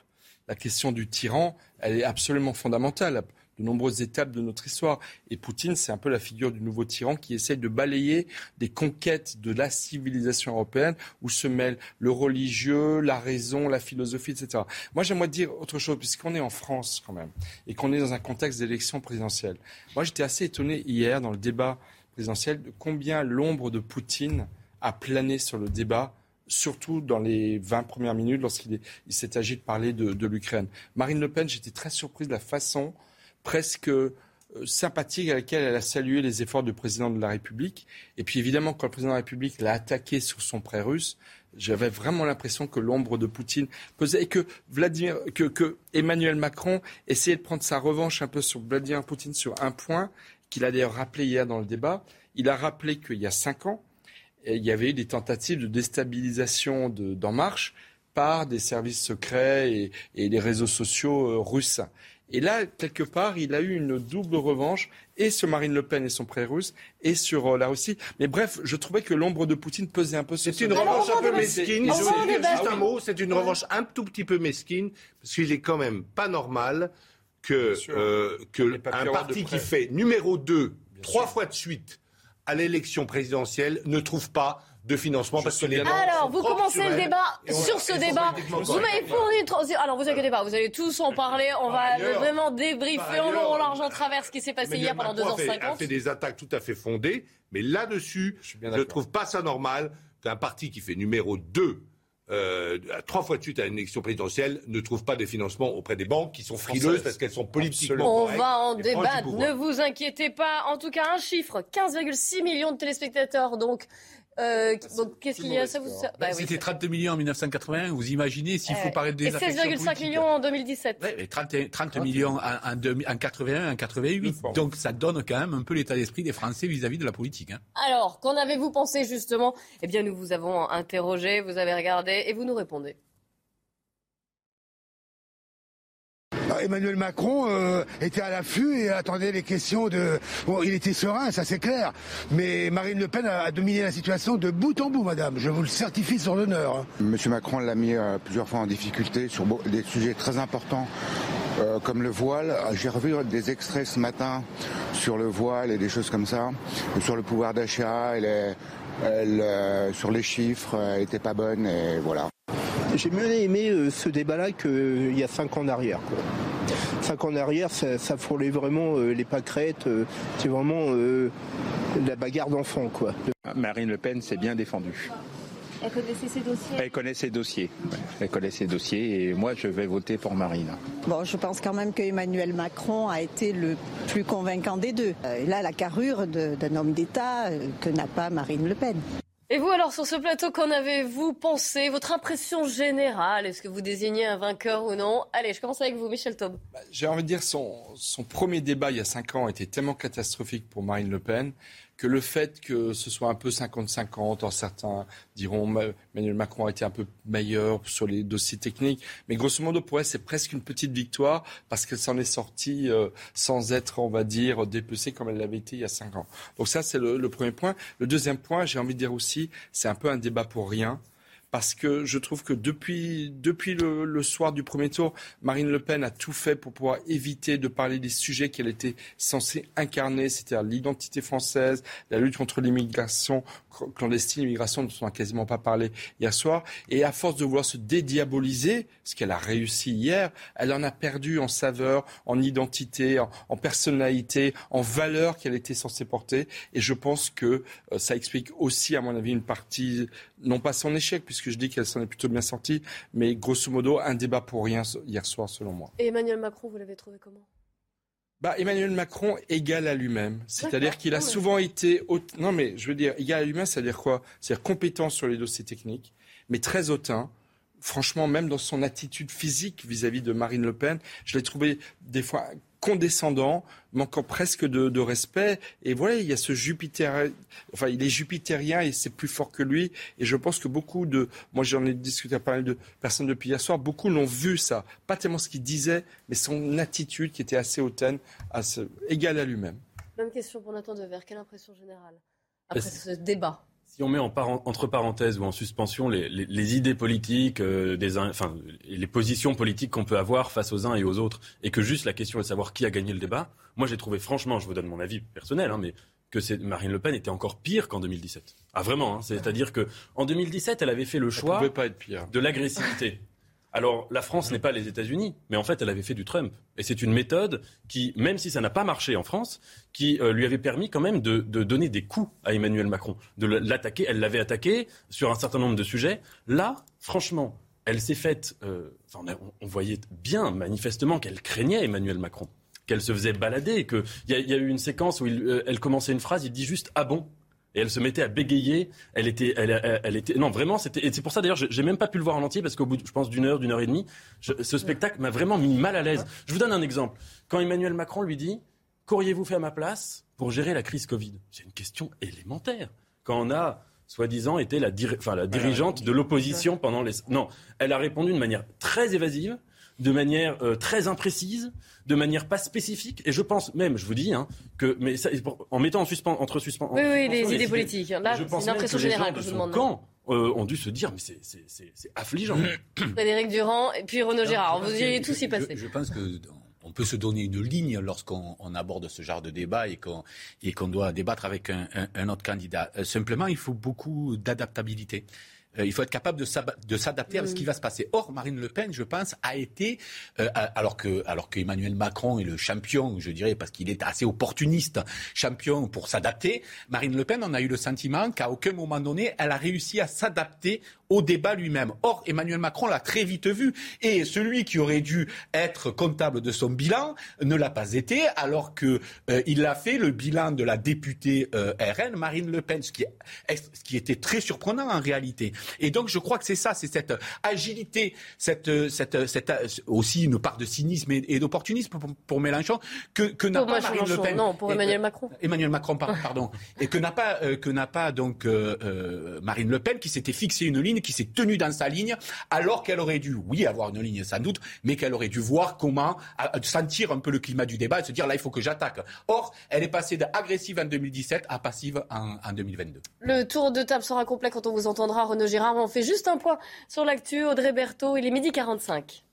la question du tyran, elle est absolument fondamentale de nombreuses étapes de notre histoire. Et Poutine, c'est un peu la figure du nouveau tyran qui essaie de balayer des conquêtes de la civilisation européenne où se mêlent le religieux, la raison, la philosophie, etc. Moi, j'aimerais dire autre chose, puisqu'on est en France quand même, et qu'on est dans un contexte d'élection présidentielle. Moi, j'étais assez étonné hier dans le débat présidentiel de combien l'ombre de Poutine a plané sur le débat surtout dans les 20 premières minutes lorsqu'il s'est agi de parler de, de l'Ukraine. Marine Le Pen, j'étais très surprise de la façon presque euh, sympathique à laquelle elle a salué les efforts du président de la République. Et puis évidemment, quand le président de la République l'a attaqué sur son prêt russe, j'avais vraiment l'impression que l'ombre de Poutine pesait et que Vladimir, Emmanuel Macron essayait de prendre sa revanche un peu sur Vladimir Poutine sur un point qu'il a d'ailleurs rappelé hier dans le débat. Il a rappelé qu'il y a cinq ans, il y avait eu des tentatives de déstabilisation d'En Marche par des services secrets et, et les réseaux sociaux euh, russes. Et là, quelque part, il a eu une double revanche, et sur Marine Le Pen et son pré russe, et sur euh, la Russie. Mais bref, je trouvais que l'ombre de Poutine pesait un peu sur C'est une revanche un peu mesquine. Je veux dire juste un mot. C'est une revanche un tout petit peu mesquine, parce qu'il est quand même pas normal que, euh, que un parti qui fait numéro 2 trois fois de suite à l'élection présidentielle ne trouve pas de financement parce que les Alors, vous commencez le débat sur ce débat. Vous m'avez fourni Alors, vous inquiétez pas, vous allez tous en parler. On va vraiment débriefer en long, en large, en travers ce qui s'est passé hier pendant 2h50. A fait des attaques tout à fait fondées, mais là-dessus, je ne trouve pas ça normal qu'un parti qui fait numéro 2 euh, trois fois de suite à une élection présidentielle, ne trouve pas de financement auprès des banques qui sont frileuses parce qu'elles sont politiquement. On va en débattre, ne vous inquiétez pas. En tout cas, un chiffre 15,6 millions de téléspectateurs donc Euh, qu'est-ce qu'il y a? ça, bah, C'était 30 millions en 1981. Vous imaginez s'il faut parler des Et 16,5 millions en 2017. Ouais, 30, 30 millions en, en, 81, en 88. Donc ça donne quand même un peu l'état d'esprit des Français vis-à-vis de la politique. Hein. Alors, qu'en avez-vous pensé justement? Eh bien, nous vous avons interrogé, vous avez regardé et vous nous répondez. Emmanuel Macron euh, était à l'affût et attendait les questions de. Bon, il était serein, ça c'est clair. Mais Marine Le Pen a, dominé la situation de bout en bout, madame. Je vous le certifie sur l'honneur. Hein. Monsieur Macron l'a mis euh, plusieurs fois en difficulté sur des sujets très importants. Euh, comme le voile, j'ai revu des extraits ce matin sur le voile et des choses comme ça, sur le pouvoir d'achat, sur les chiffres, elle n'était pas bonne et voilà. J'ai mieux aimé euh, ce débat-là qu'il y a cinq ans en arrière. Cinq ans en arrière, ça, ça frôlait vraiment euh, les pâquerettes. Euh, c'est vraiment la bagarre d'enfants. quoi. Marine Le Pen s'est bien défendue. Elle connaissait ses dossiers Elle connaît ses dossiers. Elle connaît ses dossiers et moi je vais voter pour Marine. Bon, je pense quand même qu'Emmanuel Macron a été le plus convaincant des deux. il a la carrure d'un homme d'État que n'a pas Marine Le Pen. Et vous alors sur ce plateau, qu'en avez-vous pensé? Votre impression générale? Est-ce que vous désignez un vainqueur ou non? Allez, je commence avec vous, Michel Taube. Bah, j'ai envie de dire son, son premier débat il y a cinq ans était tellement catastrophique pour Marine Le Pen que le fait que ce soit un peu 50-50, certains diront Emmanuel Macron a été un peu meilleur sur les dossiers techniques, mais grosso modo pour elle c'est presque une petite victoire parce qu'elle s'en est sortie euh, sans être, on va dire, dépecée comme elle l'avait été il y a cinq ans. Donc ça c'est le premier point. Le deuxième point, j'ai envie de dire aussi, c'est un peu un débat pour rien parce que je trouve que depuis, depuis le, soir du premier tour, Marine Le Pen a tout fait pour pouvoir éviter de parler des sujets qu'elle était censée incarner, c'est-à-dire l'identité française, la lutte contre l'immigration clandestine, l'immigration dont on n'a quasiment pas parlé hier soir. Et à force de vouloir se dédiaboliser, ce qu'elle a réussi hier, elle en a perdu en saveur, en identité, en, personnalité, en valeur qu'elle était censée porter. Et je pense que euh, ça explique aussi, à mon avis, une partie, non pas son échec, puisque que je dis qu'elle s'en est plutôt bien sortie. Mais grosso modo, un débat pour rien hier soir, selon moi. Et Emmanuel Macron, vous l'avez trouvé comment? Bah, Emmanuel Macron égal à lui-même. C'est-à-dire qu'il a souvent été. Non, mais je veux dire, égal à lui-même, c'est-à-dire quoi? C'est-à-dire compétent sur les dossiers techniques, mais très hautain. Franchement, même dans son attitude physique vis-à-vis -vis de Marine Le Pen, je l'ai trouvé des fois condescendant, manquant presque de, respect. Et voilà, il y a ce Jupiter, enfin, il est jupitérien et c'est plus fort que lui. Et je pense que beaucoup de, moi j'en ai discuté avec pas mal de personnes depuis hier soir, beaucoup l'ont vu ça. Pas tellement ce qu'il disait, mais son attitude qui était assez hautaine, à égale à lui-même. Même question pour Nathan Dever. Quelle impression générale? Après ce débat si on met entre parenthèses ou en suspension les, idées politiques, euh, des, enfin, les positions politiques qu'on peut avoir face aux uns et aux autres, et que juste la question est de savoir qui a gagné le débat, moi j'ai trouvé franchement, je vous donne mon avis personnel, hein, mais que Marine Le Pen était encore pire qu'en 2017. Ah vraiment, hein, c'est-à-dire que en 2017, elle avait fait le choix de l'agressivité. Alors, la France n'est pas les États-Unis, mais en fait, elle avait fait du Trump. Et c'est une méthode qui, même si ça n'a pas marché en France, qui euh, lui avait permis quand même de, donner des coups à Emmanuel Macron, de l'attaquer. Elle l'avait attaqué sur un certain nombre de sujets. Là, franchement, elle s'est faite. Euh, on, voyait bien, manifestement, qu'elle craignait Emmanuel Macron, qu'elle se faisait balader, qu'il y, y, a eu une séquence où euh, elle commençait une phrase, il dit juste ah bon? Et elle se mettait à bégayer. Elle était, elle, elle, était, non vraiment, c'était. Et c'est pour ça d'ailleurs, j'ai même pas pu le voir en entier parce qu'au bout, je pense d'une heure, d'une heure et demie, ce spectacle m'a vraiment mis mal à l'aise. Je vous donne un exemple. Quand Emmanuel Macron lui dit, qu'auriez-vous fait à ma place pour gérer la crise Covid? C'est une question élémentaire. Quand on a soi-disant été la, enfin, la dirigeante de l'opposition pendant les. Non, elle a répondu de manière très évasive de manière euh, très imprécise, de manière pas spécifique. Et je pense même, je vous dis, hein, que mais ça, en mettant en suspens, entre suspens. Oui, oui, les idées politiques. Là, c'est une impression générale que je demande. Quand euh, ont dû se dire, mais c'est affligeant. (coughs) Frédéric Durand et puis Renaud Gérard. Vous y tous y passer. Je, pense que on peut se donner une ligne lorsqu'on aborde ce genre de débat et qu'on doit débattre avec un, un autre candidat. Euh, simplement, il faut beaucoup d'adaptabilité. Euh, il faut être capable de s'adapter à ce qui va se passer. Or, Marine Le Pen, je pense, a été, euh, alors que alors qu'Emmanuel Macron est le champion, je dirais, parce qu'il est assez opportuniste, champion pour s'adapter, Marine Le Pen, on a eu le sentiment qu'à aucun moment donné, elle a réussi à s'adapter au débat lui-même. Or, Emmanuel Macron l'a très vite vu. Et celui qui aurait dû être comptable de son bilan ne l'a pas été, alors qu'il euh, a fait le bilan de la députée euh, RN, Marine Le Pen, ce qui, ce qui était très surprenant en réalité. Et donc, je crois que c'est ça, c'est cette agilité, cette, cette, cette, aussi une part de cynisme et, d'opportunisme pour, pour, Mélenchon que, que n'a pas Marine Le Pen. Non, pour Emmanuel Macron. Emmanuel Macron, pardon. et que n'a pas, que n'a pas donc Marine Le Pen qui s'était fixé une ligne, qui s'est tenue dans sa ligne, alors qu'elle aurait dû, oui, avoir une ligne sans doute, mais qu'elle aurait dû voir comment sentir un peu le climat du débat et se dire là, il faut que j'attaque. Or, elle est passée d'agressive en 2017 à passive en, en, 2022. Le tour de table sera complet quand on vous entendra, Renaud Girard. On fait juste un point sur l'actu. Audrey Berthaud, il est midi 45.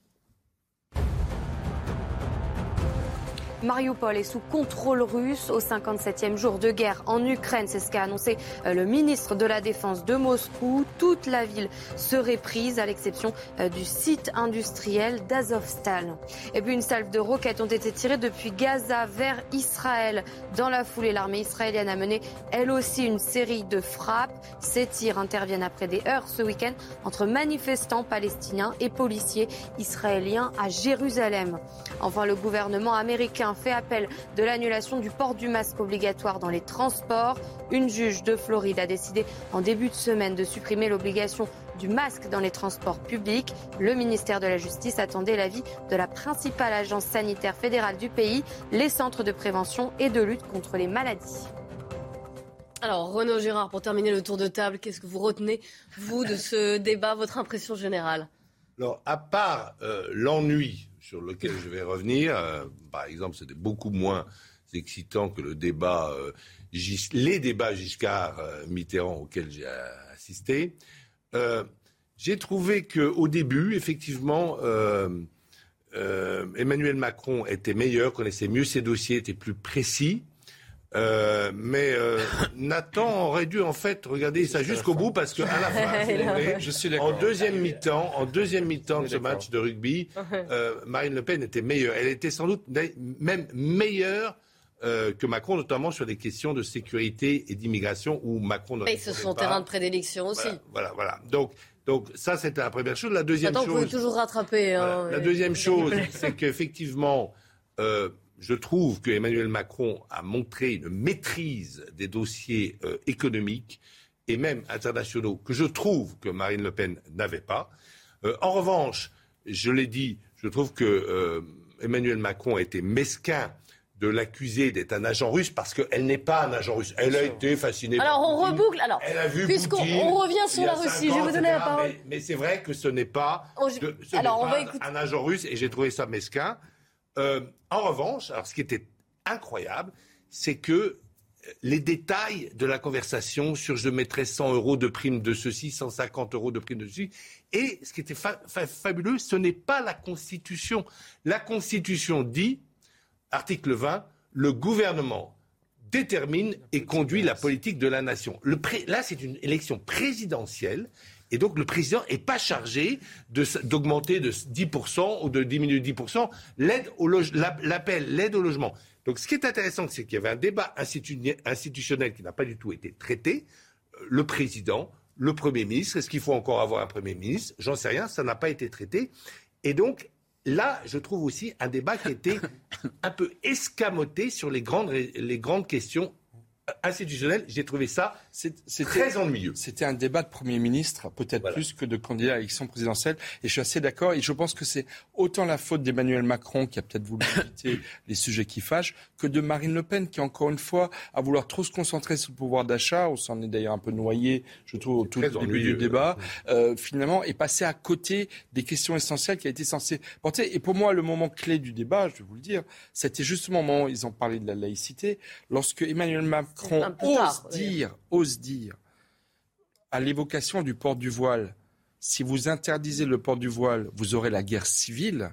Mariupol est sous contrôle russe au 57e jour de guerre en Ukraine. C'est ce qu'a annoncé euh, le ministre de la Défense de Moscou. Toute la ville serait prise à l'exception euh, du site industriel d'Azovstal. Et puis une salve de roquettes ont été tirées depuis Gaza vers Israël. Dans la foulée, l'armée israélienne a mené elle aussi une série de frappes. Ces tirs interviennent après des heures ce week-end entre manifestants palestiniens et policiers israéliens à Jérusalem. Enfin, le gouvernement américain fait appel de l'annulation du port du masque obligatoire dans les transports. Une juge de Floride a décidé en début de semaine de supprimer l'obligation du masque dans les transports publics. Le ministère de la Justice attendait l'avis de la principale agence sanitaire fédérale du pays, les centres de prévention et de lutte contre les maladies. Alors, Renaud Gérard, pour terminer le tour de table, qu'est-ce que vous retenez, vous, de ce débat, votre impression générale? Alors, à part euh, l'ennui sur lequel je vais revenir. Euh, par exemple, c'était beaucoup moins excitant que le débat, euh, les débats Giscard-Mitterrand euh, auxquels j'ai assisté. j'ai trouvé qu'au début, effectivement, Emmanuel Macron était meilleur, connaissait mieux ses dossiers, était plus précis. Euh, mais euh, (laughs) Nathan aurait dû en fait regarder ça jusqu'au bout parce qu'à la fin, (laughs) je suis en deuxième mi-temps, en deuxième mi-temps de ce match de rugby, (laughs) euh, Marine Le Pen était meilleure. Elle était sans doute même meilleure que Macron, notamment sur les questions de sécurité et d'immigration, où Macron Mais c'est son terrain de prédilection aussi. Voilà, voilà. Donc, donc ça, c'était la première chose. La deuxième Attends, chose. Vous pouvez toujours rattraper. Hein, La deuxième chose, c'est qu'effectivement. Je trouve que Emmanuel Macron a montré une maîtrise des dossiers euh, économiques et même internationaux que je trouve que Marine Le Pen n'avait pas. Euh, en revanche, je l'ai dit, je trouve que euh, Emmanuel Macron a été mesquin de l'accuser d'être un agent russe parce qu'elle n'est pas un agent russe. Elle a été fascinée. Alors on reboucle. Alors, elle a vu puisqu'on revient sur la Russie, je vais vous donner la parole. Mais, c'est vrai que ce n'est pas, un agent russe et j'ai trouvé ça mesquin. Euh, en revanche, ce qui était incroyable, c'est que euh, les détails de la conversation sur je mettrai 100 euros de prime de ceci, 150 euros de prime de ceci. Et ce qui était fabuleux, ce n'est pas la Constitution. La Constitution dit, article 20, le gouvernement détermine et conduit la politique de la nation. là, c'est une élection présidentielle et donc le président n'est pas chargé d'augmenter de, 10% ou de diminuer de 10% l'aide au l'appel, l'aide au logement. Donc ce qui est intéressant, c'est qu'il y avait un débat institutionnel qui n'a pas du tout été traité. Euh, le président, le Premier ministre, est-ce qu'il faut encore avoir un Premier ministre? J'en sais rien, ça n'a pas été traité. Et donc là, je trouve aussi un débat qui était (coughs) un peu escamoté sur les grandes, les grandes questions institutionnel, j'ai trouvé ça très ennuyeux. C'était un débat de Premier ministre, peut-être plus que de candidat à l'élection présidentielle. Et je suis assez d'accord. Et je pense que c'est autant la faute d'Emmanuel Macron, qui a peut-être voulu (laughs) éviter les sujets qui fâchent, que de Marine Le Pen, qui, encore une fois, a vouloir trop se concentrer sur le pouvoir d'achat. On s'en est d'ailleurs un peu noyé, je trouve, au tout début du débat. Euh, finalement, est passé à côté des questions essentielles qui a été censé porter. Et pour moi, le moment clé du débat, je vais vous le dire, c'était justement au moment où ils ont parlé de la laïcité, lorsque Emmanuel Macron Macron ose dire, ose dire, à l'évocation du port du voile, si vous interdisez le port du voile, vous aurez la guerre civile.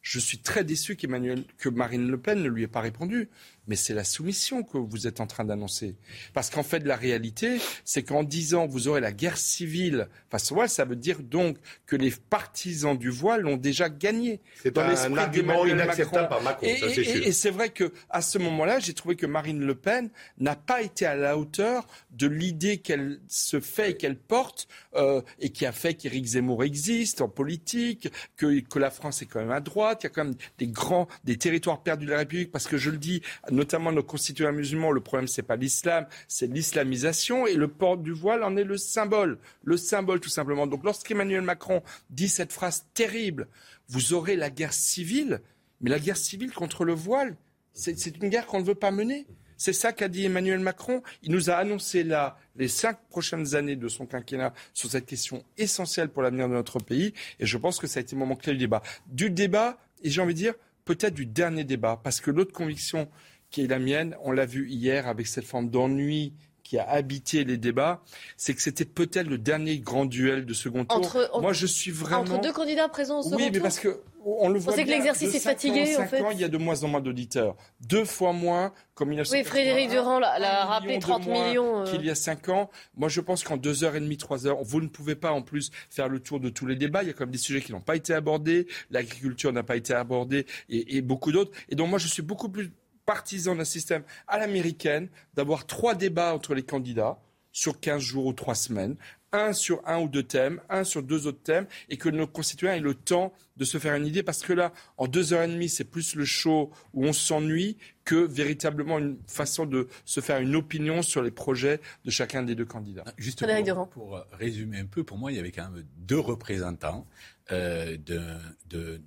Je suis très déçu que Marine Le Pen ne lui ait pas répondu. Mais c'est la soumission que vous êtes en train d'annoncer. Parce qu'en fait, la réalité, c'est qu'en disant vous aurez la guerre civile face au voile, ça veut dire donc que les partisans du voile l'ont déjà gagné. C'est un argument inacceptable par Macron. Et, c'est vrai que à ce moment-là, j'ai trouvé que Marine Le Pen n'a pas été à la hauteur de l'idée qu'elle se fait et qu'elle porte, euh, et qui a fait qu'Éric Zemmour existe en politique, que, que la France est quand même à droite, il y a quand même des grands, des territoires perdus de la République, parce que je le dis, notamment nos constituants musulmans, le problème c'est pas l'islam, c'est l'islamisation et le port du voile en est le symbole, le symbole tout simplement. Donc lorsqu'Emmanuel Macron dit cette phrase terrible, vous aurez la guerre civile, mais la guerre civile contre le voile, c'est une guerre qu'on ne veut pas mener. C'est ça qu'a dit Emmanuel Macron. Il nous a annoncé là les cinq prochaines années de son quinquennat sur cette question essentielle pour l'avenir de notre pays. Et je pense que ça a été le moment clé du débat. Du débat, et j'ai envie de dire, peut-être du dernier débat, parce que l'autre conviction qui est la mienne, on l'a vu hier avec cette forme d'ennui qui a habité les débats, c'est que c'était peut-être le dernier grand duel de second tour. Entre, Moi, je suis vraiment entre deux candidats présents au second tour. Oui, mais parce que on le voit. On sait que l'exercice est fatigué, en, fait. Ans, il y a de moins en moins d'auditeurs, deux fois moins comme il Oui, Frédéric Durand l'a rappelé, 30 millions. Euh... Qu'il y a cinq ans. Moi, je pense qu'en deux heures et demie, trois heures, vous ne pouvez pas en plus faire le tour de tous les débats. Il y a quand même des sujets qui n'ont pas été abordés. L'agriculture n'a pas été abordée et, et beaucoup d'autres. Et donc, moi, je suis beaucoup plus partisan d'un système à l'américaine, d'avoir trois débats entre les candidats sur 15 jours ou trois semaines, un sur un ou deux thèmes, un sur deux autres thèmes, et que nos concitoyens aient le temps de se faire une idée, parce que là, en deux heures et demie, c'est plus le show où on s'ennuie que véritablement une façon de se faire une opinion sur les projets de chacun des deux candidats. Juste pour, pour, résumer un peu, pour moi, il y avait quand même deux représentants euh, de, de,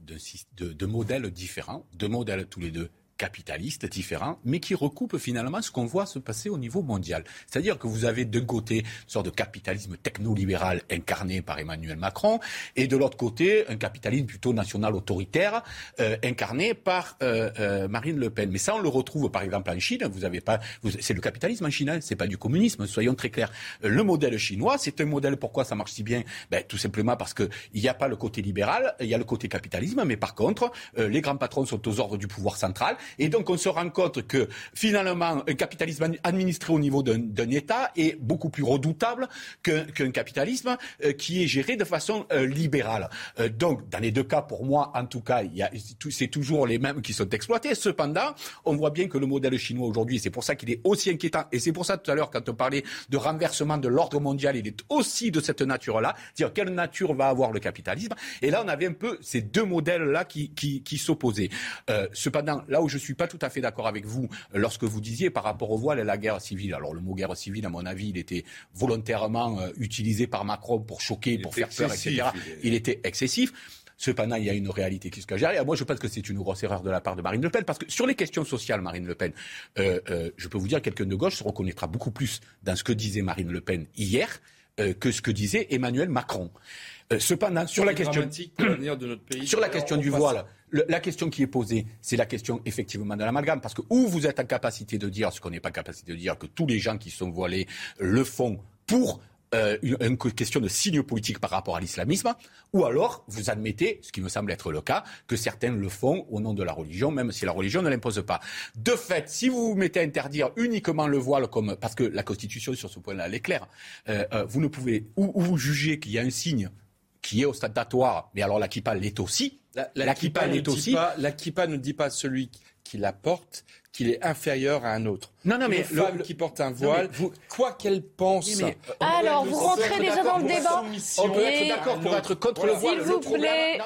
de, de modèles différents, deux modèles tous les deux capitalistes différents, mais qui recoupent finalement ce qu'on voit se passer au niveau mondial. C'est-à-dire que vous avez d'un côté une sorte de capitalisme technolibéral incarné par Emmanuel Macron, et de l'autre côté un capitalisme plutôt national autoritaire euh, incarné par euh, euh, Marine Le Pen. Mais ça, on le retrouve par exemple en Chine. Vous avez pas, c'est le capitalisme en Chine, hein, c'est pas du communisme. Soyons très clairs. Le modèle chinois, c'est un modèle. Pourquoi ça marche si bien? Ben, Tout simplement parce que il n'y a pas le côté libéral, il y a le côté capitalisme, mais par contre, les grands patrons sont aux ordres du pouvoir central et donc, on se rend compte que finalement, un capitalisme administré au niveau d'un État est beaucoup plus redoutable qu'un capitalisme euh, qui est géré de façon euh, libérale. Euh, donc, dans les deux cas, pour moi, en tout cas, c'est toujours les mêmes qui sont exploités. Cependant, on voit bien que le modèle chinois aujourd'hui, c'est pour ça qu'il est aussi inquiétant. Et c'est pour ça, tout à l'heure, quand on parlait de renversement de l'ordre mondial, il est aussi de cette nature-là. C'est-à-dire, quelle nature va avoir le capitalisme Et là, on avait un peu ces deux modèles-là qui, qui, qui s'opposaient. cependant, là où je suis pas tout à fait d'accord avec vous lorsque vous disiez par rapport au voile et la guerre civile. Alors le mot guerre civile, à mon avis, il était volontairement euh, utilisé par Macron pour choquer, pour faire peur, etc. Il, était excessif. Cependant, il y a une réalité qui se cache derrière. Moi, je pense que c'est une grosse erreur de la part de Marine Le Pen, parce que sur les questions sociales, Marine Le Pen, euh, euh, je peux vous dire, quelqu'un de gauche se reconnaîtra beaucoup plus dans ce que disait Marine Le Pen hier que ce que disait Emmanuel Macron. cependant, sur la question, de notre pays, sur la question du voile, la question qui est posée, c'est la question effectivement de l'amalgame, parce que ou vous êtes en capacité de dire ce qu'on n'est pas capacité de dire, que tous les gens qui sont voilés le font pour euh, une, question de signe politique par rapport à l'islamisme, ou alors vous admettez, ce qui me semble être le cas, que certains le font au nom de la religion, même si la religion ne l'impose pas. De fait, si vous vous mettez à interdire uniquement le voile, comme parce que la Constitution sur ce point-là elle est claire, euh, euh, vous ne pouvez ou, ou vous jugez qu'il y a un signe qui est ostentatoire, mais alors la kippa l'est aussi. La, la, la kippa, aussi. la kippa ne dit pas celui qui la porte, qu'il est inférieur à un autre. Non, non, mais une femme qui porte un voile, vous... quoi qu'elle pense. mais... Alors, vous rentrez déjà dans le débat. On peut être d'accord pour être contre le voile. S'il vous plaît,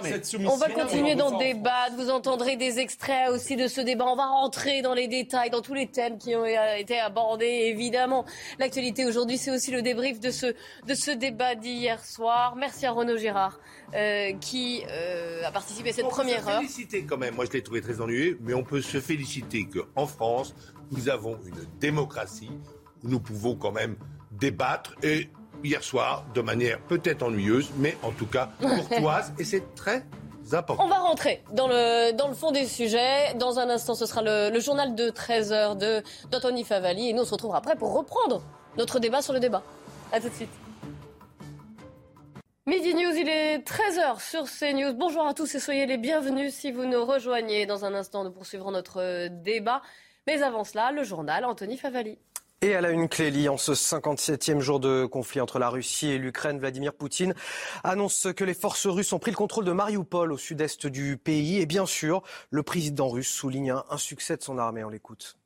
on va continuer dans le débat. Vous entendrez des extraits aussi de ce débat. On va rentrer dans les détails, dans tous les thèmes qui ont été abordés. Évidemment, l'actualité aujourd'hui, c'est aussi le débrief de ce, de ce débat d'hier soir. Merci à Renaud Gérard. Euh, qui euh, a participé à cette première heure. On peut se féliciter quand même. Moi, je l'ai trouvé très ennuyeux, mais on peut se féliciter qu'en France, nous avons une démocratie où nous pouvons quand même débattre et hier soir, de manière peut-être ennuyeuse, mais en tout cas (laughs) courtoise, et c'est très important. On va rentrer dans le, dans le fond des sujets. Dans un instant, ce sera le, le journal de 13h d'Anthony Favali, et nous on se retrouvera après pour reprendre notre débat sur le débat. A tout de suite. Midi News, il est 13h sur CNews. Bonjour à tous et soyez les bienvenus si vous nous rejoignez. Dans un instant, nous poursuivrons notre débat. Mais avant cela, le journal Anthony Favali. Et à la une, Clélie, en ce 57e jour de conflit entre la Russie et l'Ukraine, Vladimir Poutine annonce que les forces russes ont pris le contrôle de Mariupol au sud-est du pays. Et bien sûr, le président russe souligne un succès de son armée. On l'écoute.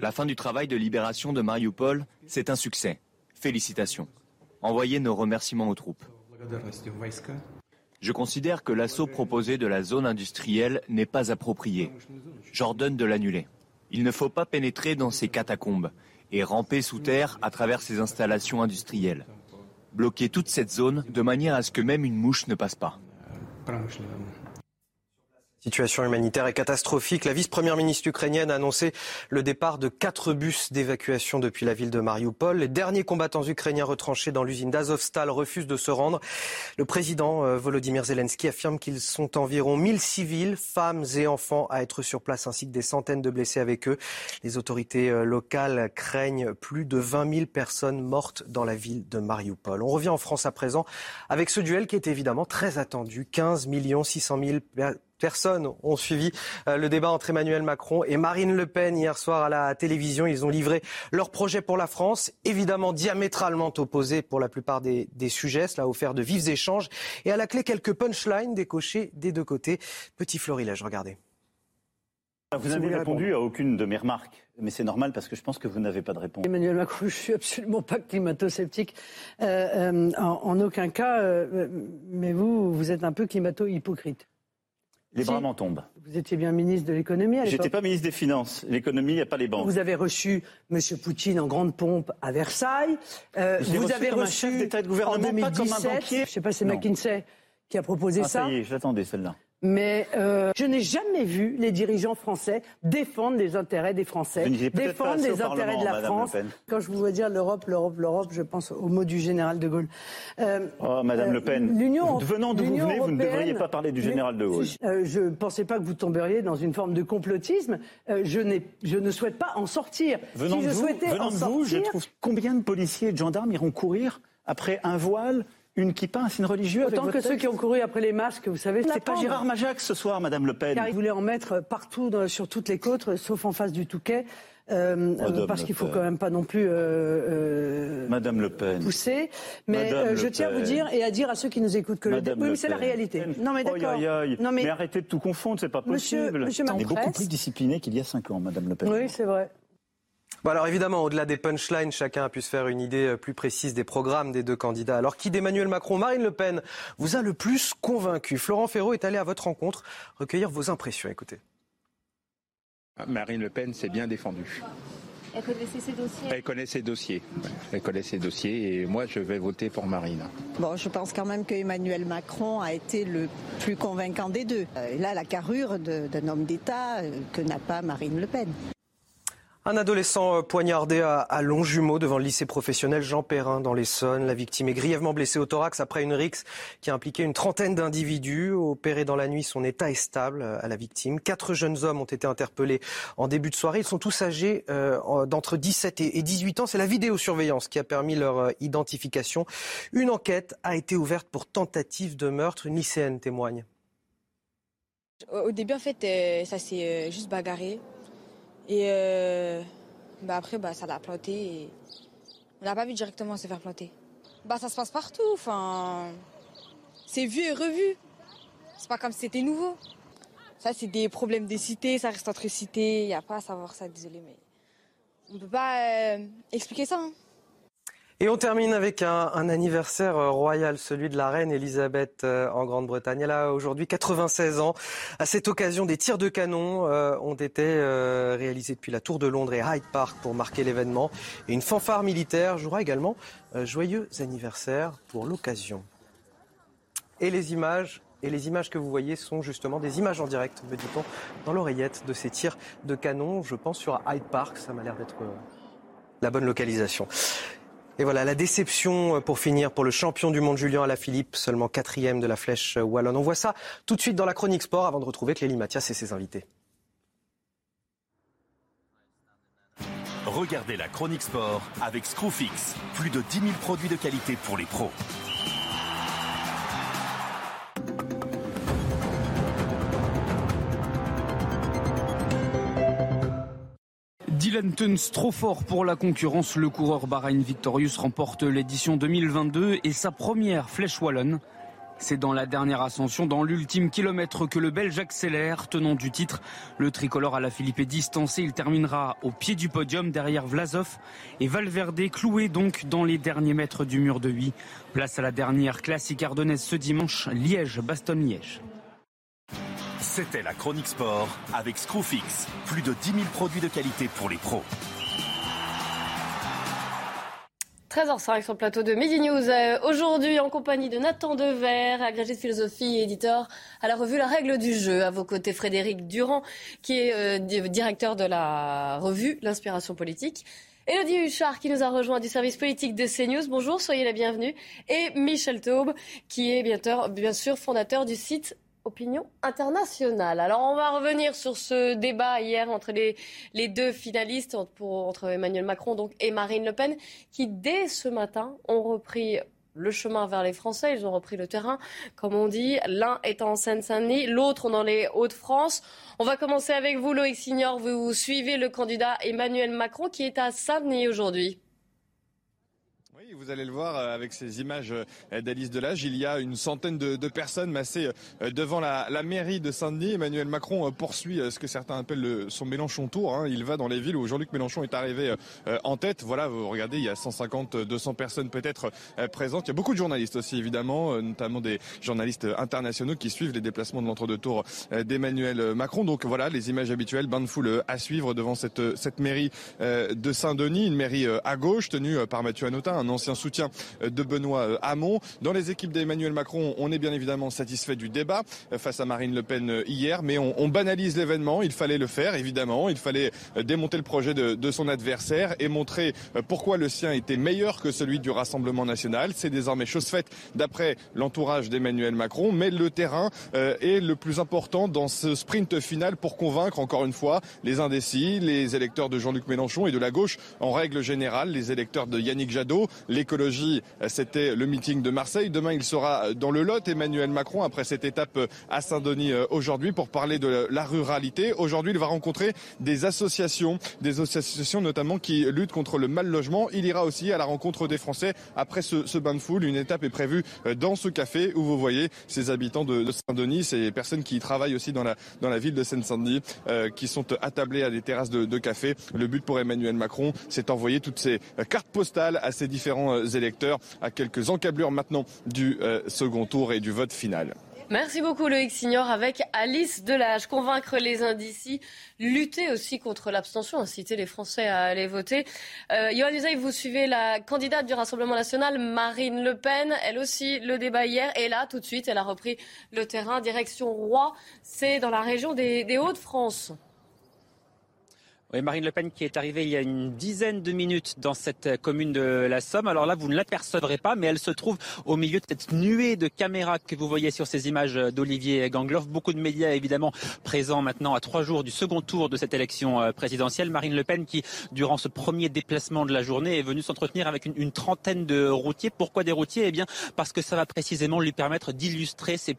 La fin du travail de libération de Mariupol, c'est un succès. Félicitations. Envoyez nos remerciements aux troupes. Je considère que l'assaut proposé de la zone industrielle n'est pas approprié. J'ordonne de l'annuler. Il ne faut pas pénétrer dans ces catacombes et ramper sous terre à travers ces installations industrielles. Bloquer toute cette zone de manière à ce que même une mouche ne passe pas. Situation humanitaire est catastrophique. La vice-première ministre ukrainienne a annoncé le départ de quatre bus d'évacuation depuis la ville de Mariupol. Les derniers combattants ukrainiens retranchés dans l'usine d'Azovstal refusent de se rendre. Le président euh, Volodymyr Zelensky affirme qu'ils sont environ 1000 civils, femmes et enfants à être sur place ainsi que des centaines de blessés avec eux. Les autorités euh, locales craignent plus de 20 000 personnes mortes dans la ville de Mariupol. On revient en France à présent avec ce duel qui est évidemment très attendu. 15 600 000 personnes ont suivi euh, le débat entre Emmanuel Macron et Marine Le Pen hier soir à la télévision. Ils ont livré leur projet pour la France, évidemment diamétralement opposés pour la plupart des, sujets. Cela a offert de vifs échanges et à la clé quelques punchlines décochées des deux côtés. Petit florilège, regardez. Vous n'avez répondu à aucune de mes remarques, mais c'est normal parce que je pense que vous n'avez pas de réponse. Emmanuel Macron, (laughs) je suis absolument pas climato-sceptique euh, euh, en, aucun cas, mais vous, vous êtes un peu climato-hypocrite. Les bras m'en tombent. Vous étiez bien ministre de l'économie à l'époque J'étais pas ministre des Finances. L'économie, il n'y a pas les banques. Vous avez reçu M. Poutine en grande pompe à Versailles. Euh, vous avez reçu un chef d'État de gouvernement, en 2017, pas comme un banquier. Je ne sais pas, c'est McKinsey qui a proposé ah, ça. Ça y est, j'attendais celle-là. Mais euh, je n'ai jamais vu les dirigeants français défendre les intérêts des Français, défendre les intérêts de la France. Quand je vous vois dire l'Europe, l'Europe, l'Europe, je pense au mot du général de Gaulle. Euh, oh, Madame Le Pen, euh, (laughs) venant d'où vous venez, vous ne devriez pas parler du général de Gaulle. je ne pensais pas que vous tomberiez dans une forme de complotisme. je, je ne souhaite pas en sortir. Venant si de je vous, venant de vous je trouve combien de policiers et de gendarmes iront courir après un voile une kippa, un signe religieux Autant que ceux qui ont couru après les masques, vous savez. C'est pas Gérard Majac ce soir, Madame Le Pen. Car il voulait en mettre partout sur toutes les côtes, sauf en face du Touquet. Euh, euh parce qu'il faut quand même pas non plus euh, Madame Le Pen pousser. Mais je tiens à vous dire et à dire à ceux qui nous écoutent que Madame le oui, c'est la réalité. Non mais d'accord. Non mais... mais... arrêtez de tout confondre, c'est pas possible. Monsieur, monsieur On est beaucoup plus discipliné qu'il y a cinq ans, Madame Le Pen. Oui, c'est vrai. Bon alors évidemment, au-delà des punchlines, chacun a pu se faire une idée euh, plus précise des programmes des deux candidats. Alors qui d'Emmanuel Macron, Marine Le Pen vous a le plus convaincu? Florent Ferraud est allé à votre rencontre recueillir vos impressions. Écoutez. Marine Le Pen s'est bien défendue. Elle connaissait ses dossiers Elle connaît ses dossiers. Elle connaît ses dossiers et moi je vais voter pour Marine. Bon, je pense quand même qu'Emmanuel Macron a été le plus convaincant des deux. Euh, il a la carrure d'un homme d'État euh, que n'a pas Marine Le Pen. Un adolescent euh, poignardé à, Longjumeau devant le lycée professionnel Jean Perrin dans l'Essonne. La victime est grièvement blessée au thorax après une rixe qui a impliqué une trentaine d'individus. Opéré dans la nuit, son état est stable euh, à la victime. Quatre jeunes hommes ont été interpellés en début de soirée. Ils sont tous âgés euh, d'entre 17 et 18 ans. C'est la vidéosurveillance qui a permis leur identification. Une enquête a été ouverte pour tentative de meurtre. Une lycéenne témoigne. Au début, en fait, ça s'est juste bagarré. Et euh, bah après, bah, ça l'a planté. Et on n'a pas vu directement se faire planter. Bah, ça se passe partout. Enfin, c'est vu et revu. C'est pas comme si c'était nouveau. Ça, c'est des problèmes des cités. Ça reste entre cités. Il n'y a pas à savoir ça, désolé. Mais on ne peut pas euh, expliquer ça. Hein. Et on termine avec un, anniversaire euh, royal, celui de la reine Elisabeth euh, en Grande-Bretagne. Elle a aujourd'hui 96 ans. À cette occasion, des tirs de canon euh, ont été réalisés depuis la Tour de Londres et Hyde Park pour marquer l'événement. Et une fanfare militaire jouera également joyeux anniversaire pour l'occasion. Et les images et les images que vous voyez sont justement des images en direct, me dit-on, dans l'oreillette de ces tirs de canon. Je pense sur Hyde Park, ça m'a l'air d'être la bonne localisation. Et voilà, la déception euh, pour finir pour le champion du monde Julien Alaphilippe, seulement quatrième de la flèche euh, wallonne. On voit ça tout de suite dans la chronique sport avant de retrouver Clélie Mathias et ses invités. Regardez la chronique sport avec Screwfix. Plus de 10 000 produits de qualité pour les pros. Dylan Tuns trop fort pour la concurrence. Le coureur Bahrain Victorious remporte l'édition 2022 et sa première flèche wallonne. C'est dans la dernière ascension, dans l'ultime kilomètre, que le Belge accélère, tenant du titre. Le tricolore à la Philippe est distancé. Il terminera au pied du podium derrière Vlasov et Valverde, cloué donc dans les derniers mètres du mur de Huy. Place à la dernière classique ardennaise ce dimanche, Liège-Bastogne-Liège. C'était la Chronique Sport avec Screwfix. Plus de 10 000 produits de qualité pour les pros. 13h05 sur le plateau de Midi News. Euh, aujourd'hui, en compagnie de Nathan Dever, agrégé de philosophie et éditeur à la revue La Règle du Jeu. À vos côtés, Frédéric Durand, qui est euh, directeur de la revue L'Inspiration Politique. Elodie Huchard, qui nous a rejoint du service politique de CNews. Bonjour, soyez la bienvenue. Et Michel Taube, qui est bien sûr fondateur du site opinion internationale. Alors on va revenir sur ce débat hier entre les, deux finalistes, entre Emmanuel Macron donc, et Marine Le Pen, qui dès ce matin ont repris le chemin vers les Français, ils ont repris le terrain, comme on dit. L'un est en Seine-Saint-Denis, l'autre dans les Hauts-de-France. On va commencer avec vous, Loïc Signor. Vous suivez le candidat Emmanuel Macron qui est à Saint-Denis aujourd'hui vous allez le voir euh, avec ces images euh, d'Alice Delage. Il y a une centaine de, personnes massées euh, devant la, mairie de Saint-Denis. Emmanuel Macron poursuit ce que certains appellent son Mélenchon Tour. Hein. Il va dans les villes où Jean-Luc Mélenchon est arrivé en tête. Voilà, vous regardez, il y a 150, 200 personnes peut-être présentes. Il y a beaucoup de journalistes aussi, évidemment, notamment des journalistes internationaux qui suivent les déplacements de l'entre-deux tours d'Emmanuel Macron. Donc voilà, les images habituelles, bain de foule à suivre devant cette, cette mairie de Saint-Denis, une mairie à gauche tenue par Mathieu Hanotin, un ancien soutien euh, de Benoît euh, Hamon. Dans les équipes d'Emmanuel Macron, on est bien évidemment satisfait du débat euh, face à Marine Le Pen hier, mais on, banalise l'événement. Il fallait le faire, évidemment. Il fallait démonter le projet de, de son adversaire et montrer pourquoi le sien était meilleur que celui du Rassemblement national. C'est désormais chose faite d'après l'entourage d'Emmanuel Macron, mais le terrain est le plus important dans ce sprint final pour convaincre encore une fois les indécis, les électeurs de Jean-Luc Mélenchon et de la gauche en règle générale, les électeurs de Yannick Jadot, l'écologie, c'était le meeting de Marseille. Demain, il sera dans le Lot, Emmanuel Macron, après cette étape à Saint-Denis euh, aujourd'hui pour parler de la ruralité. Aujourd'hui, il va rencontrer des associations, des associations notamment qui luttent contre le mal logement. Il ira aussi à la rencontre des Français après ce, bain de foule. Une étape est prévue euh, dans ce café où vous voyez ces habitants de, Saint-Denis, ces personnes qui travaillent aussi dans la, dans la ville de Seine-Saint-Denis, euh, qui sont attablés à des terrasses de, de café. Le but pour Emmanuel Macron, c'est d'envoyer toutes ces cartes postales à ces différents euh, électeurs à quelques encablures maintenant du euh, second tour et du vote final. Merci beaucoup Loïc Signor avec Alice Delage. Convaincre les indécis, lutter aussi contre l'abstention, inciter les Français à aller voter. Euh, Yohann vous suivez la candidate du Rassemblement national, Marine Le Pen. Elle aussi, le débat hier. Et là, tout de suite, elle a repris le terrain, direction Roi. C'est dans la région des Hauts-de-France. Marine Le Pen qui est arrivée il y a une dizaine de minutes dans cette commune de la Somme. Alors là, vous ne l'apercevrez pas, mais elle se trouve au milieu de cette nuée de caméras que vous voyez sur ces images d'Olivier Gangloff. Beaucoup de médias évidemment présents maintenant à trois jours du second tour de cette élection euh, présidentielle. Marine Le Pen qui, durant ce premier déplacement de la journée, est venue s'entretenir avec une, trentaine de routiers. Pourquoi des routiers? Eh bien, parce que ça va précisément lui permettre d'illustrer ses,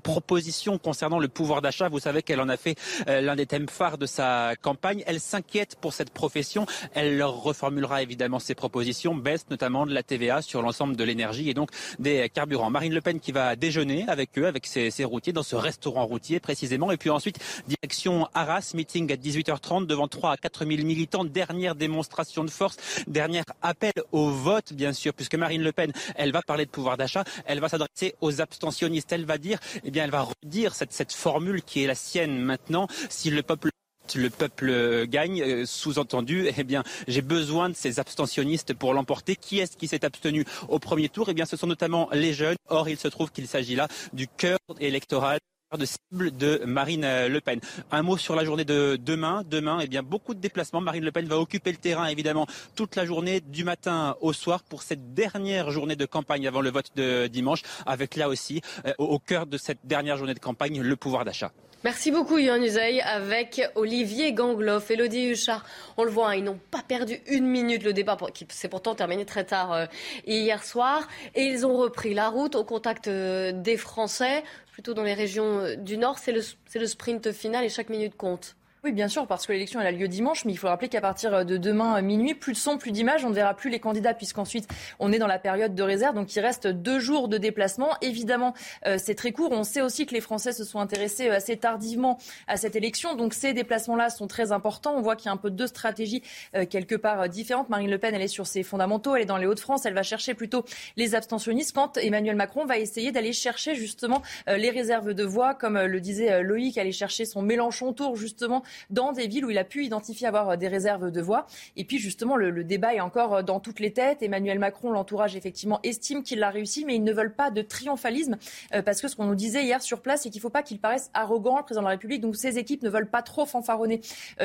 propositions concernant le pouvoir d'achat. Vous savez qu'elle en a fait euh, l'un des thèmes phares de sa campagne elle s'inquiète pour cette profession. Elle leur reformulera évidemment ses propositions, baisse notamment de la TVA sur l'ensemble de l'énergie et donc des carburants. Marine Le Pen qui va déjeuner avec eux, avec ses, routiers, dans ce restaurant routier précisément. Et puis ensuite, direction Arras, meeting à 18h30 devant 3 à 4 000 militants. Dernière démonstration de force, dernier appel au vote, bien sûr, puisque Marine Le Pen, elle va parler de pouvoir d'achat, elle va s'adresser aux abstentionnistes. Elle va dire, eh bien, elle va redire cette, cette formule qui est la sienne maintenant. Si le peuple le peuple gagne. Euh, sous-entendu, (laughs) eh bien, j'ai besoin de ces abstentionnistes pour l'emporter. Qui est-ce qui s'est abstenu au premier tour? Eh bien, ce sont notamment les jeunes. Or, il se trouve qu'il s'agit là du cœur électoral de cible de Marine Le Pen. Un mot sur la journée de demain. Demain, eh bien, beaucoup de déplacements. Marine Le Pen va occuper le terrain, évidemment, toute la journée, du matin au soir, pour cette dernière journée de campagne avant le vote de dimanche, avec là aussi, euh, au cœur de cette dernière journée de campagne, le pouvoir d'achat. Merci beaucoup Yann Usaï avec Olivier Gangloff, Elodie Huchard. On le voit, hein, ils n'ont pas perdu une minute le débat qui s'est pourtant terminé très tard euh, hier soir. Et ils ont repris la route au contact euh, des Français, plutôt dans les régions euh, du Nord. C'est le sprint final et chaque minute compte. Oui, bien sûr, parce que l'élection a lieu dimanche, mais il faut rappeler qu'à partir de demain minuit, plus de son, plus d'images, on ne verra plus les candidats, puisqu'ensuite on est dans la période de réserve, donc il reste deux jours de déplacement. Évidemment, euh, c'est très court. On sait aussi que les Français se sont intéressés euh, assez tardivement à cette élection, donc ces déplacements-là sont très importants. On voit qu'il y a un peu deux stratégies euh, quelque part différentes. Marine Le Pen, elle est sur ses fondamentaux, elle est dans les Hauts-de-France, elle va chercher plutôt les abstentionnistes, quand Emmanuel Macron va essayer d'aller chercher justement les réserves de voix, comme le disait Loïc, aller chercher son Mélenchon tour justement dans des villes où il a pu identifier avoir euh, des réserves de voix. Et puis justement, le, débat est encore euh, dans toutes les têtes. Emmanuel Macron, l'entourage effectivement, estime qu'il l'a réussi, mais ils ne veulent pas de triomphalisme euh, parce que ce qu'on nous disait hier sur place, c'est qu'il ne faut pas qu'il paraisse arrogant, le président de la République. Donc ses équipes ne veulent pas trop fanfaronner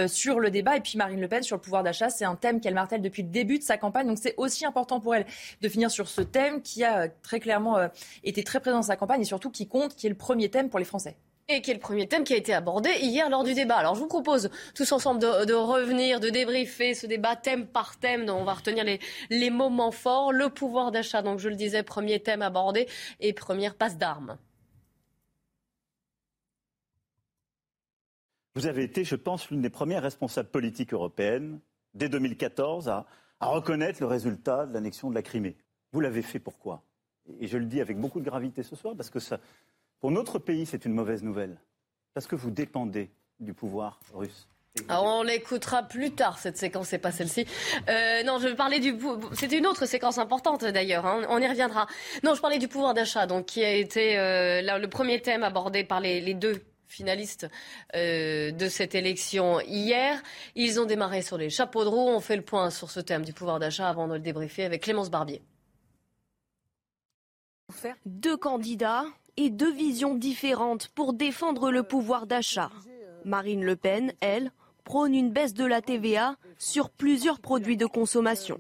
sur le débat. Et puis Marine Le Pen sur le pouvoir d'achat, c'est un thème qu'elle martèle depuis le début de sa campagne. Donc c'est aussi important pour elle de finir sur ce thème qui a très clairement été très présent dans sa campagne et surtout qui compte, qui est le premier thème pour les Français et qui est le premier thème qui a été abordé hier lors du débat. Alors je vous propose tous ensemble de, revenir, de débriefer ce débat thème par thème. dont on va retenir les, moments forts. Le pouvoir d'achat, donc je le disais, premier thème abordé et première passe d'armes. Vous avez été, je pense, l'une des premières responsables politiques européennes, dès 2014, à, à reconnaître le résultat de l'annexion de la Crimée. Vous l'avez fait pourquoi? Et je le dis avec beaucoup de gravité ce soir, parce que ça, pour notre pays, c'est une mauvaise nouvelle, parce que vous dépendez du pouvoir russe. on l'écoutera plus tard, cette séquence, c'est pas celle-ci. Euh, non, je parlais du. C'était une autre séquence importante d'ailleurs, hein. on y reviendra. Non, je parlais du pouvoir d'achat, donc qui a été euh, le premier thème abordé par les, deux finalistes euh, de cette élection hier. Ils ont démarré sur les chapeaux de roue. On fait le point sur ce thème du pouvoir d'achat avant de le débriefer avec Clémence Barbier. Deux candidats, et deux visions différentes pour défendre le pouvoir d'achat. Marine Le Pen, elle, prône une baisse de la TVA sur plusieurs produits de consommation.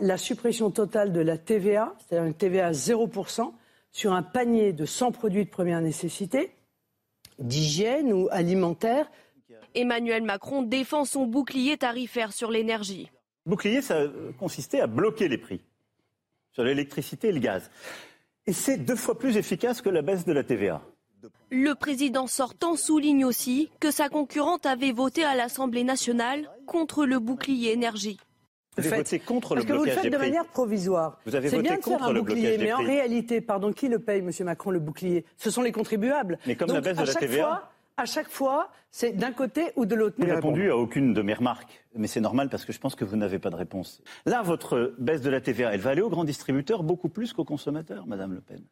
La suppression totale de la TVA, c'est-à-dire une TVA à 0%, sur un panier de 100 produits de première nécessité, d'hygiène ou alimentaire. Emmanuel Macron défend son bouclier tarifaire sur l'énergie. Bouclier, ça consistait à bloquer les prix sur l'électricité et le gaz. Et c'est deux fois plus efficace que la baisse de la TVA. Le président sortant souligne aussi que sa concurrente avait voté à l'Assemblée nationale contre le bouclier énergie. Vous avez voté contre le Parce que vous le faites de manière provisoire. Vous avez voté bien de contre faire un bouclier, mais en réalité, pardon, qui le paye, M. Macron, le bouclier? Ce sont les contribuables. Mais comme la baisse de la TVA à chaque fois, c'est d'un côté ou de l'autre. Vous n'avez répondu à aucune de mes remarques, mais c'est normal parce que je pense que vous n'avez pas de réponse. Là, votre baisse de la TVA, elle va aller aux grands distributeurs beaucoup plus qu'aux consommateurs, Madame Le Pen.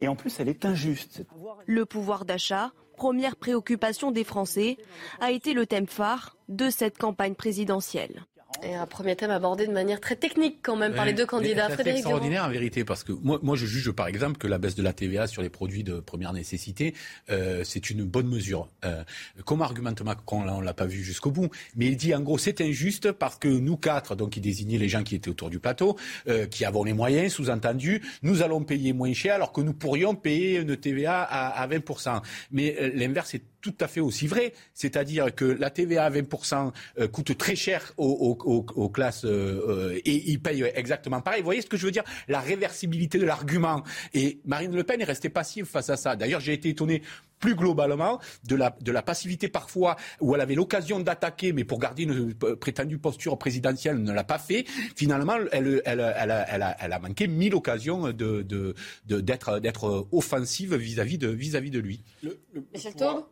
Et en plus, elle est injuste. Le pouvoir d'achat, première préoccupation des Français, a été le thème phare de cette campagne présidentielle. Et un premier thème abordé de manière très technique quand même par les deux candidats. C'est extraordinaire en vérité parce que moi, moi je juge par exemple que la baisse de la TVA sur les produits de première nécessité, euh, c'est une bonne mesure. Euh, comme argumente Macron, là on l'a pas vu jusqu'au bout, mais il dit en gros c'est injuste parce que nous quatre, donc il désignait les gens qui étaient autour du plateau, euh, qui avons les moyens, sous-entendu, nous allons payer moins cher alors que nous pourrions payer une TVA à, à 20%. Mais euh, l'inverse est tout à fait aussi vrai. C'est-à-dire que la TVA à 20% euh, coûte très cher aux, classes euh, euh, et ils payent exactement pareil. Vous voyez ce que je veux dire? La réversibilité de l'argument. Et Marine Le Pen est restée passive face à ça. D'ailleurs, j'ai été étonné plus globalement de la, de la passivité parfois où elle avait l'occasion d'attaquer, mais pour garder une prétendue posture présidentielle, ne l'a pas fait. Finalement, elle, elle, elle, a, elle, a, manqué mille occasions de, de, d'être, d'être offensive vis-à-vis de, vis-à-vis de lui. Le,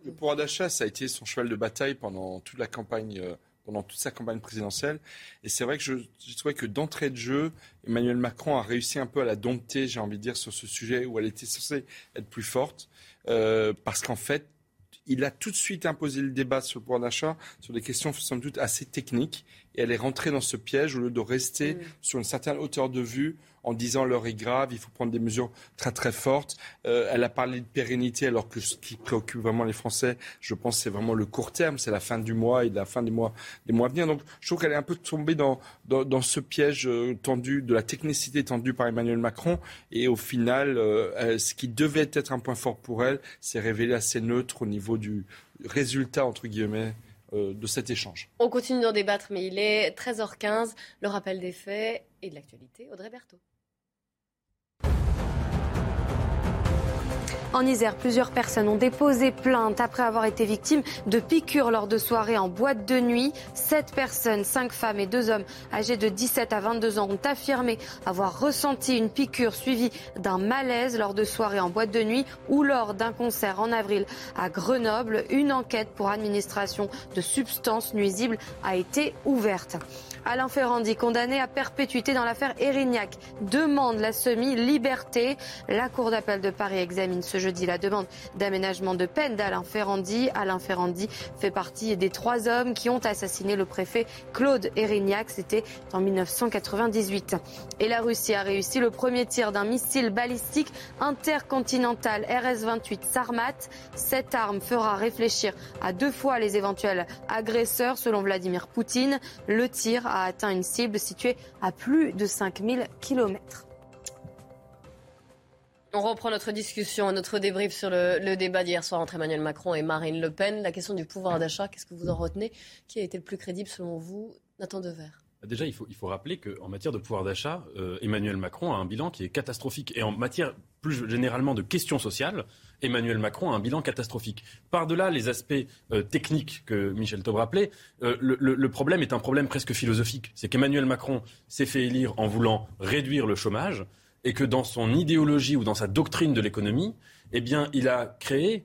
le pouvoir, d'achat, ça a été son cheval de bataille pendant toute la campagne. Euh, pendant toute sa campagne présidentielle. Et c'est vrai que je, je trouvais que d'entrée de jeu, Emmanuel Macron a réussi un peu à la dompter, j'ai envie de dire, sur ce sujet où elle était censée être plus forte. Euh, parce qu'en fait, il a tout de suite imposé le débat sur le pouvoir d'achat sur des questions sans doute assez techniques et elle est rentrée dans ce piège au lieu de rester mm. sur une certaine hauteur de vue en disant l'heure est grave, il faut prendre des mesures très très fortes. Euh, elle a parlé de pérennité alors que ce qui préoccupe vraiment les Français, je pense, c'est vraiment le court terme, c'est la fin du mois et la fin des mois, des mois à venir. Donc je trouve qu'elle est un peu tombée dans, dans, ce piège euh, tendu, de la technicité tendue par Emmanuel Macron. Et au final, euh, ce qui devait être un point fort pour elle s'est révélé assez neutre au niveau du résultat, entre guillemets, de cet échange. On continue d'en débattre, mais il est 13h15. Le rappel des faits et de l'actualité, Audrey Berthaud. En Isère, plusieurs personnes ont déposé plainte après avoir été victimes de piqûres lors de soirées en boîte de nuit. Sept personnes, cinq femmes et deux hommes âgés de 17 à 22 ans ont affirmé avoir ressenti une piqûre suivie d'un malaise lors de soirées en boîte de nuit ou lors d'un concert en avril à Grenoble. Une enquête pour administration de substances nuisibles a été ouverte. Alain Ferrandi, condamné à perpétuité dans l'affaire Erignac, demande la semi-liberté. La Cour d'appel de Paris examine ce jeudi la demande d'aménagement de peine d'Alain Ferrandi. Alain Ferrandi fait partie des trois hommes qui ont assassiné le préfet Claude Erignac. C'était en 1998. Et la Russie a réussi le premier tir d'un missile balistique intercontinental RS-28 Sarmat. Cette arme fera réfléchir à deux fois les éventuels agresseurs, selon Vladimir Poutine. Le tir atteint une cible située à plus de 5000 km. On reprend notre discussion, notre débrief sur le, débat d'hier soir entre Emmanuel Macron et Marine Le Pen. La question du pouvoir d'achat, qu'est-ce que vous en retenez? Qui a été le plus crédible selon vous? Nathan Dever Déjà, il faut, rappeler qu'en matière de pouvoir d'achat, euh, Emmanuel Macron a un bilan qui est catastrophique. Et en matière plus généralement de questions sociales, Emmanuel Macron a un bilan catastrophique. Par-delà les aspects euh, techniques que Michel Taub rappelait, euh, le, le, problème est un problème presque philosophique. C'est qu'Emmanuel Macron s'est fait élire en voulant réduire le chômage et que dans son idéologie ou dans sa doctrine de l'économie, eh bien, il a créé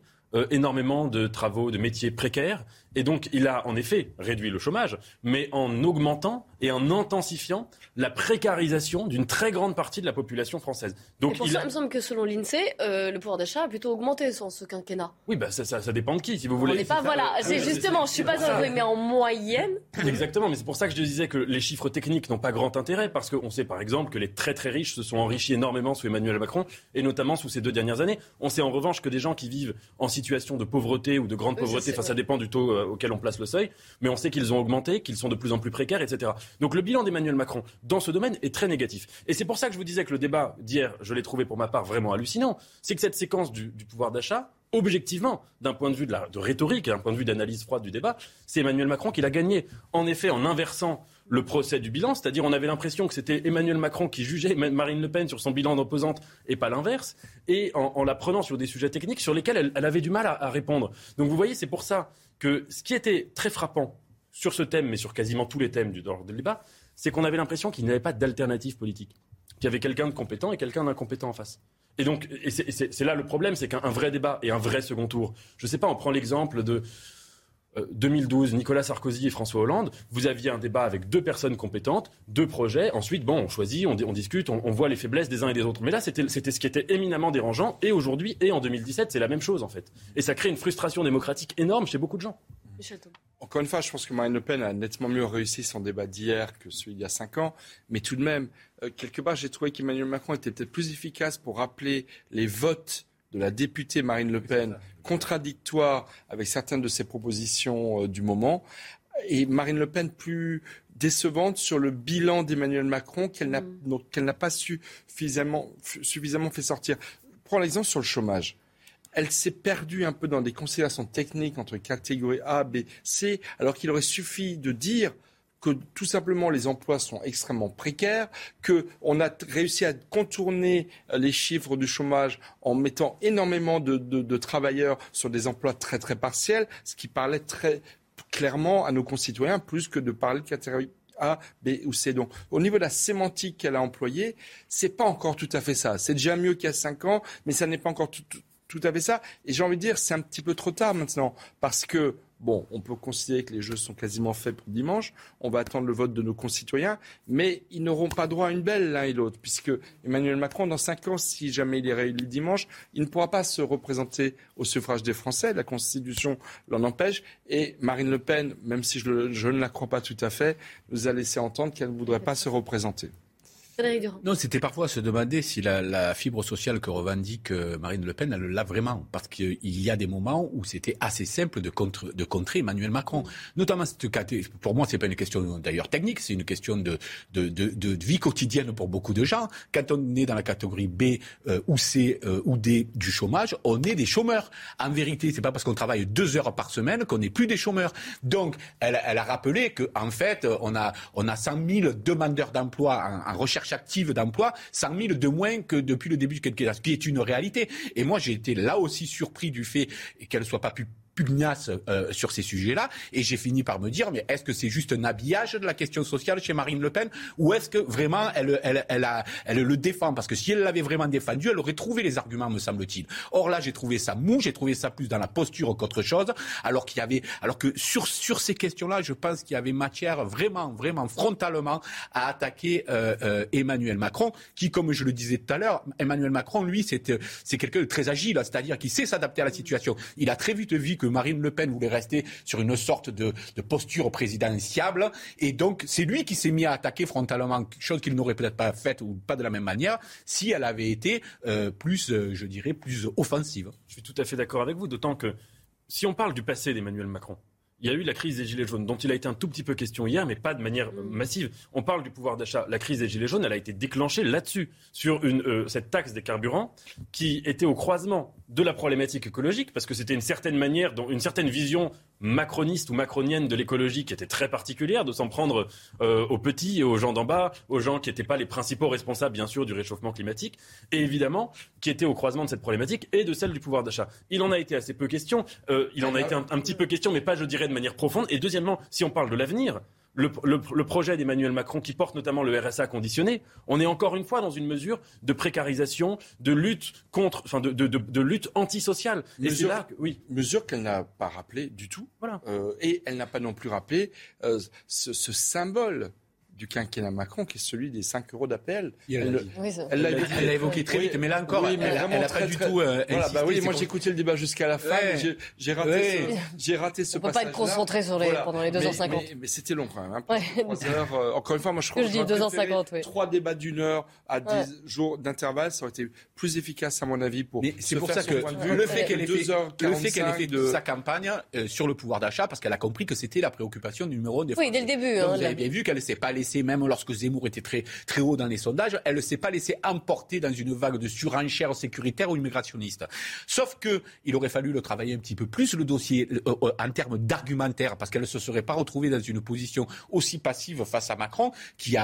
énormément de travaux, de métiers précaires. Et donc, il a en effet réduit le chômage, mais en augmentant et en intensifiant la précarisation d'une très grande partie de la population française. Donc, pour il, ça, il me semble que selon l'INSEE, euh, le pouvoir d'achat a plutôt augmenté sans ce quinquennat. Oui, bah, ça, ça, ça, dépend de qui, si vous voulez. On n'est pas, voilà, ah c'est justement, je suis pas dans mais en moyenne. Exactement, mais c'est pour ça que je disais que les chiffres techniques n'ont pas grand intérêt, parce qu'on sait par exemple que les très très riches se sont enrichis énormément sous Emmanuel Macron, et notamment sous ces deux dernières années. On sait en revanche que des gens qui vivent en situation de pauvreté ou de grande pauvreté, enfin ça dépend du taux euh, auquel on place le seuil, mais on sait qu'ils ont augmenté, qu'ils sont de plus en plus précaires, etc. Donc le bilan d'Emmanuel Macron dans ce domaine est très négatif. Et c'est pour ça que je vous disais que le débat d'hier, je l'ai trouvé pour ma part vraiment hallucinant. C'est que cette séquence du, pouvoir d'achat, objectivement, d'un point de vue de, la, rhétorique, d'un point de vue d'analyse froide du débat, c'est Emmanuel Macron qui l'a gagné. En effet, en inversant le procès du bilan, c'est-à-dire on avait l'impression que c'était Emmanuel Macron qui jugeait Marine Le Pen sur son bilan d'opposante et pas l'inverse, et en, la prenant sur des sujets techniques sur lesquels elle, avait du mal à, répondre. Donc vous voyez, c'est pour ça que ce qui était très frappant sur ce thème, mais sur quasiment tous les thèmes du, débat, c'est qu'on avait l'impression qu'il n'y avait pas d'alternative politique, qu'il y avait quelqu'un de compétent et quelqu'un d'incompétent en face. Et donc, c'est là le problème, c'est qu'un vrai débat et un vrai second tour. Je ne sais pas, on prend l'exemple de 2012, euh, Nicolas Sarkozy et François Hollande, vous aviez un débat avec deux personnes compétentes, deux projets. Ensuite, bon, on choisit, on, discute, on, voit les faiblesses des uns et des autres. Mais là, c'était ce qui était éminemment dérangeant. Et aujourd'hui, et en 2017, c'est la même chose, en fait. Et ça crée une frustration démocratique énorme chez beaucoup de gens. Encore une fois, je pense que Marine Le Pen a nettement mieux réussi son débat d'hier que celui d'il y a cinq ans. Mais tout de même, euh, quelque part, j'ai trouvé qu'Emmanuel Macron était peut-être plus efficace pour rappeler les votes de la députée Marine Le Pen, contradictoire avec certaines de ses propositions euh, du moment, et Marine Le Pen plus décevante sur le bilan d'Emmanuel Macron qu'elle n'a mm. pas suffisamment, suffisamment fait sortir. Prends l'exemple sur le chômage elle s'est perdue un peu dans des considérations techniques entre catégorie A, B, C, alors qu'il aurait suffi de dire que tout simplement les emplois sont extrêmement précaires, qu'on a réussi à contourner euh, les chiffres du chômage en mettant énormément de, travailleurs sur des emplois très très partiels, ce qui parlait très clairement à nos concitoyens plus que de parler de catégorie a, B ou C. Donc, au niveau de la sémantique qu'elle a employée, c'est pas encore tout à fait ça. C'est déjà mieux qu'il y a cinq ans, mais ça n'est pas encore tout, tout à fait ça. Et j'ai envie de dire, c'est un petit peu trop tard maintenant, parce que Bon, on peut considérer que les jeux sont quasiment faits pour dimanche. On va attendre le vote de nos concitoyens, mais ils n'auront pas droit à une belle l'un et l'autre, puisque Emmanuel Macron, dans cinq ans, si jamais il est réélu dimanche, il ne pourra pas se représenter au suffrage des Français. La Constitution l'en empêche. Et Marine Le Pen, même si je, je ne la crois pas tout à fait, nous a laissé entendre qu'elle ne voudrait pas se représenter. Non, c'était parfois se demander si la, fibre sociale que revendique euh, Marine Le Pen, elle l'a vraiment. Parce qu'il y a des moments où c'était assez simple de, de contrer Emmanuel Macron. Notamment, pour moi, c'est pas une question d'ailleurs technique, c'est une question de, de, vie quotidienne pour beaucoup de gens. Quand on est dans la catégorie B euh, ou C euh, ou D du chômage, on est des chômeurs. En vérité, c'est pas parce qu'on travaille deux heures par semaine qu'on n'est plus des chômeurs. Donc, elle, a rappelé qu'en en fait, on a, on a 100 000 demandeurs d'emploi en recherche recherche active d'emploi, 100 000 de moins que depuis le début du quinquennat, ce qui est une réalité. Et moi, j'ai été là aussi surpris du fait qu'elle ne soit pas pu pugnace euh, sur ces sujets-là. Et j'ai fini par me dire, mais est-ce que c'est juste un habillage de la question sociale chez Marine Le Pen ou est-ce que vraiment elle, elle, elle, a, elle le défend? Parce que si elle l'avait vraiment défendu, elle aurait trouvé les arguments, me semble-t-il. Or là, j'ai trouvé ça mou, j'ai trouvé ça plus dans la posture qu'autre chose, alors qu'il y avait, alors que sur, sur ces questions-là, je pense qu'il y avait matière vraiment, vraiment frontalement à attaquer euh, euh, Emmanuel Macron, qui, comme je le disais tout à l'heure, Emmanuel Macron, lui, c'est c'est quelqu'un de très agile, c'est-à-dire qui sait s'adapter à la situation. Il a très vite vu que Marine Le Pen voulait rester sur une sorte de, posture présidentiable. Et donc, c'est lui qui s'est mis à attaquer frontalement, chose qu'il n'aurait peut-être pas faite ou pas de la même manière, si elle avait été euh, plus, euh, je dirais, plus offensive. Je suis tout à fait d'accord avec vous, d'autant que si on parle du passé d'Emmanuel Macron, il y a eu la crise des Gilets jaunes, dont il a été un tout petit peu question hier, mais pas de manière mm. massive. On parle du pouvoir d'achat. La crise des Gilets jaunes, elle a été déclenchée là-dessus, sur une, euh, cette taxe des carburants qui était au croisement de la problématique écologique, parce que c'était une certaine manière, une certaine vision macroniste ou macronienne de l'écologie qui était très particulière, de s'en prendre euh, aux petits et aux gens d'en bas, aux gens qui n'étaient pas les principaux responsables, bien sûr, du réchauffement climatique, et évidemment, qui étaient au croisement de cette problématique et de celle du pouvoir d'achat. Il en a été assez peu question, euh, il en a été un, un petit peu question, mais pas, je dirais, de manière profonde. Et deuxièmement, si on parle de l'avenir, le, projet d'Emmanuel Macron qui porte notamment le RSA conditionné, on est encore une fois dans une mesure de précarisation, de lutte contre, enfin de, lutte antisociale. Mesure, là, oui. mesure qu'elle n'a pas rappelé du tout. Voilà. Euh, et elle n'a pas non plus rappelé euh, ce, ce, symbole du quinquennat Macron, qui est celui des 5 euros d'APL. Elle l'a évoqué très vite, mais là encore, elle n'a pas du tout. Euh, bah oui, moi j'ai écouté le débat jusqu'à la fin, j'ai raté, ce, raté ce On ne peut pas être concentré sur les, pendant les 2h50. Mais, mais, c'était long quand même. Hein, heures, euh, encore une fois, moi je crois que, je dis 2h50, Trois débats d'une heure à 10 jours d'intervalle, ça aurait été plus efficace à mon avis pour. C'est pour ça que le fait qu'elle ait fait de sa campagne euh, sur le pouvoir d'achat, parce qu'elle a compris que c'était la préoccupation numéro 1 des Oui, dès le début. Vous avez bien vu qu'elle ne s'est pas laissée même lorsque Zemmour était très, haut dans les sondages, elle ne s'est pas laissée emporter dans une vague de surenchère sécuritaire ou immigrationniste. Sauf que il aurait fallu le travailler un petit peu plus, le dossier, euh, euh, en termes d'argumentaire, parce qu'elle ne se serait pas retrouvée dans une position aussi passive face à Macron, qui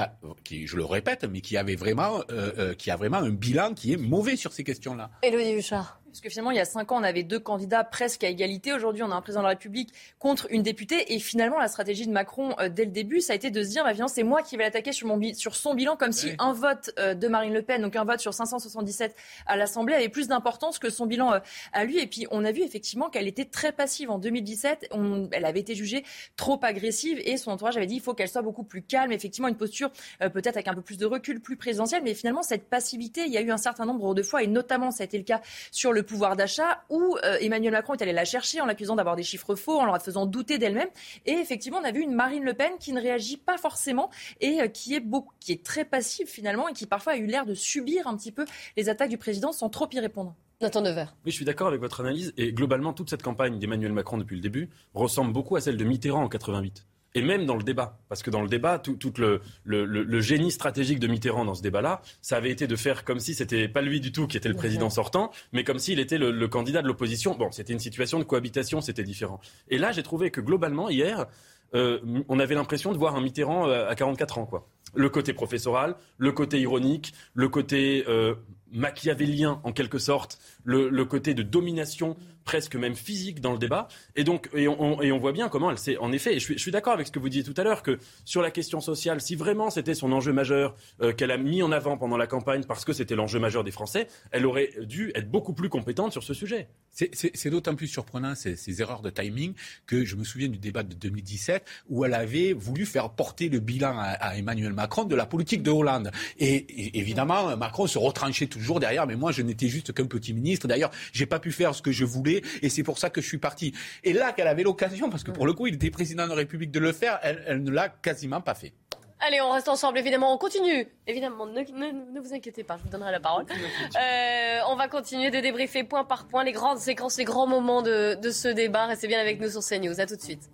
qui, je le répète, mais qui euh, qui a vraiment un bilan qui est mauvais sur ces questions-là. Élodie Huchard. Parce que finalement, il y a cinq ans, on avait deux candidats presque à égalité. Aujourd'hui, on a un président de la République contre une députée. Et finalement, la stratégie de Macron, euh, dès le début, ça a été de se dire, bah, c'est moi qui vais l'attaquer sur, sur son bilan, comme si un vote euh, de Marine Le Pen, donc un vote sur 577 à l'Assemblée, avait plus d'importance que son bilan euh, à lui. Et puis, on a vu effectivement qu'elle était très passive. En 2017, elle avait été jugée trop agressive et son entourage avait dit, il faut qu'elle soit beaucoup plus calme. Effectivement, une posture peut-être avec un peu plus de recul, plus présidentielle. Mais finalement, cette passivité, il y a eu un certain nombre de fois, et notamment, ça a été le cas sur le pouvoir d'achat où euh, Emmanuel Macron est allé la chercher en l'accusant d'avoir des chiffres faux, en la faisant douter d'elle-même. Et effectivement, on a vu une Marine Le Pen qui ne réagit pas forcément et euh, qui est, beaucoup, qui est très passive finalement et qui parfois a eu l'air de subir un petit peu les attaques du président sans trop y répondre. Nathan Devers. Oui, je suis d'accord avec votre analyse. Et globalement, toute cette campagne d'Emmanuel Macron depuis le début ressemble beaucoup à celle de Mitterrand en 88 et même dans le débat. Parce que dans le débat, tout, le, génie stratégique de Mitterrand dans ce débat-là, ça avait été de faire comme si c'était pas lui du tout qui était le président sortant, mais comme s'il était le, candidat de l'opposition. Bon, c'était une situation de cohabitation, c'était différent. Et là, j'ai trouvé que globalement, hier, euh, on avait l'impression de voir un Mitterrand euh, à 44 ans, quoi. Le côté professoral, le côté ironique, le côté euh, machiavélien en quelque sorte, le, côté de domination presque même physique dans le débat. Et donc, et on, et on voit bien comment elle s'est, en effet, et je suis, d'accord avec ce que vous disiez tout à l'heure, que sur la question sociale, si vraiment c'était son enjeu majeur euh, qu'elle a mis en avant pendant la campagne parce que c'était l'enjeu majeur des Français, elle aurait dû être beaucoup plus compétente sur ce sujet. C'est d'autant plus surprenant ces, erreurs de timing que je me souviens du débat de 2017 où elle avait voulu faire porter le bilan à, Emmanuel Macron de la politique de Hollande. Et, évidemment, Macron se retranchait toujours derrière, mais moi je n'étais juste qu'un petit ministre. D'ailleurs, j'ai pas pu faire ce que je voulais et c'est pour ça que je suis parti. Et là qu'elle avait l'occasion, parce que pour le coup, il était président de la République de le faire, elle, ne l'a quasiment pas fait. Allez, on reste ensemble, évidemment, on continue. Évidemment, ne, vous inquiétez pas, je vous donnerai la parole. Euh, on va continuer de débriefer point par point les grandes séquences, les grands moments de, de ce débat. Restez bien avec nous sur CNews. À tout de suite.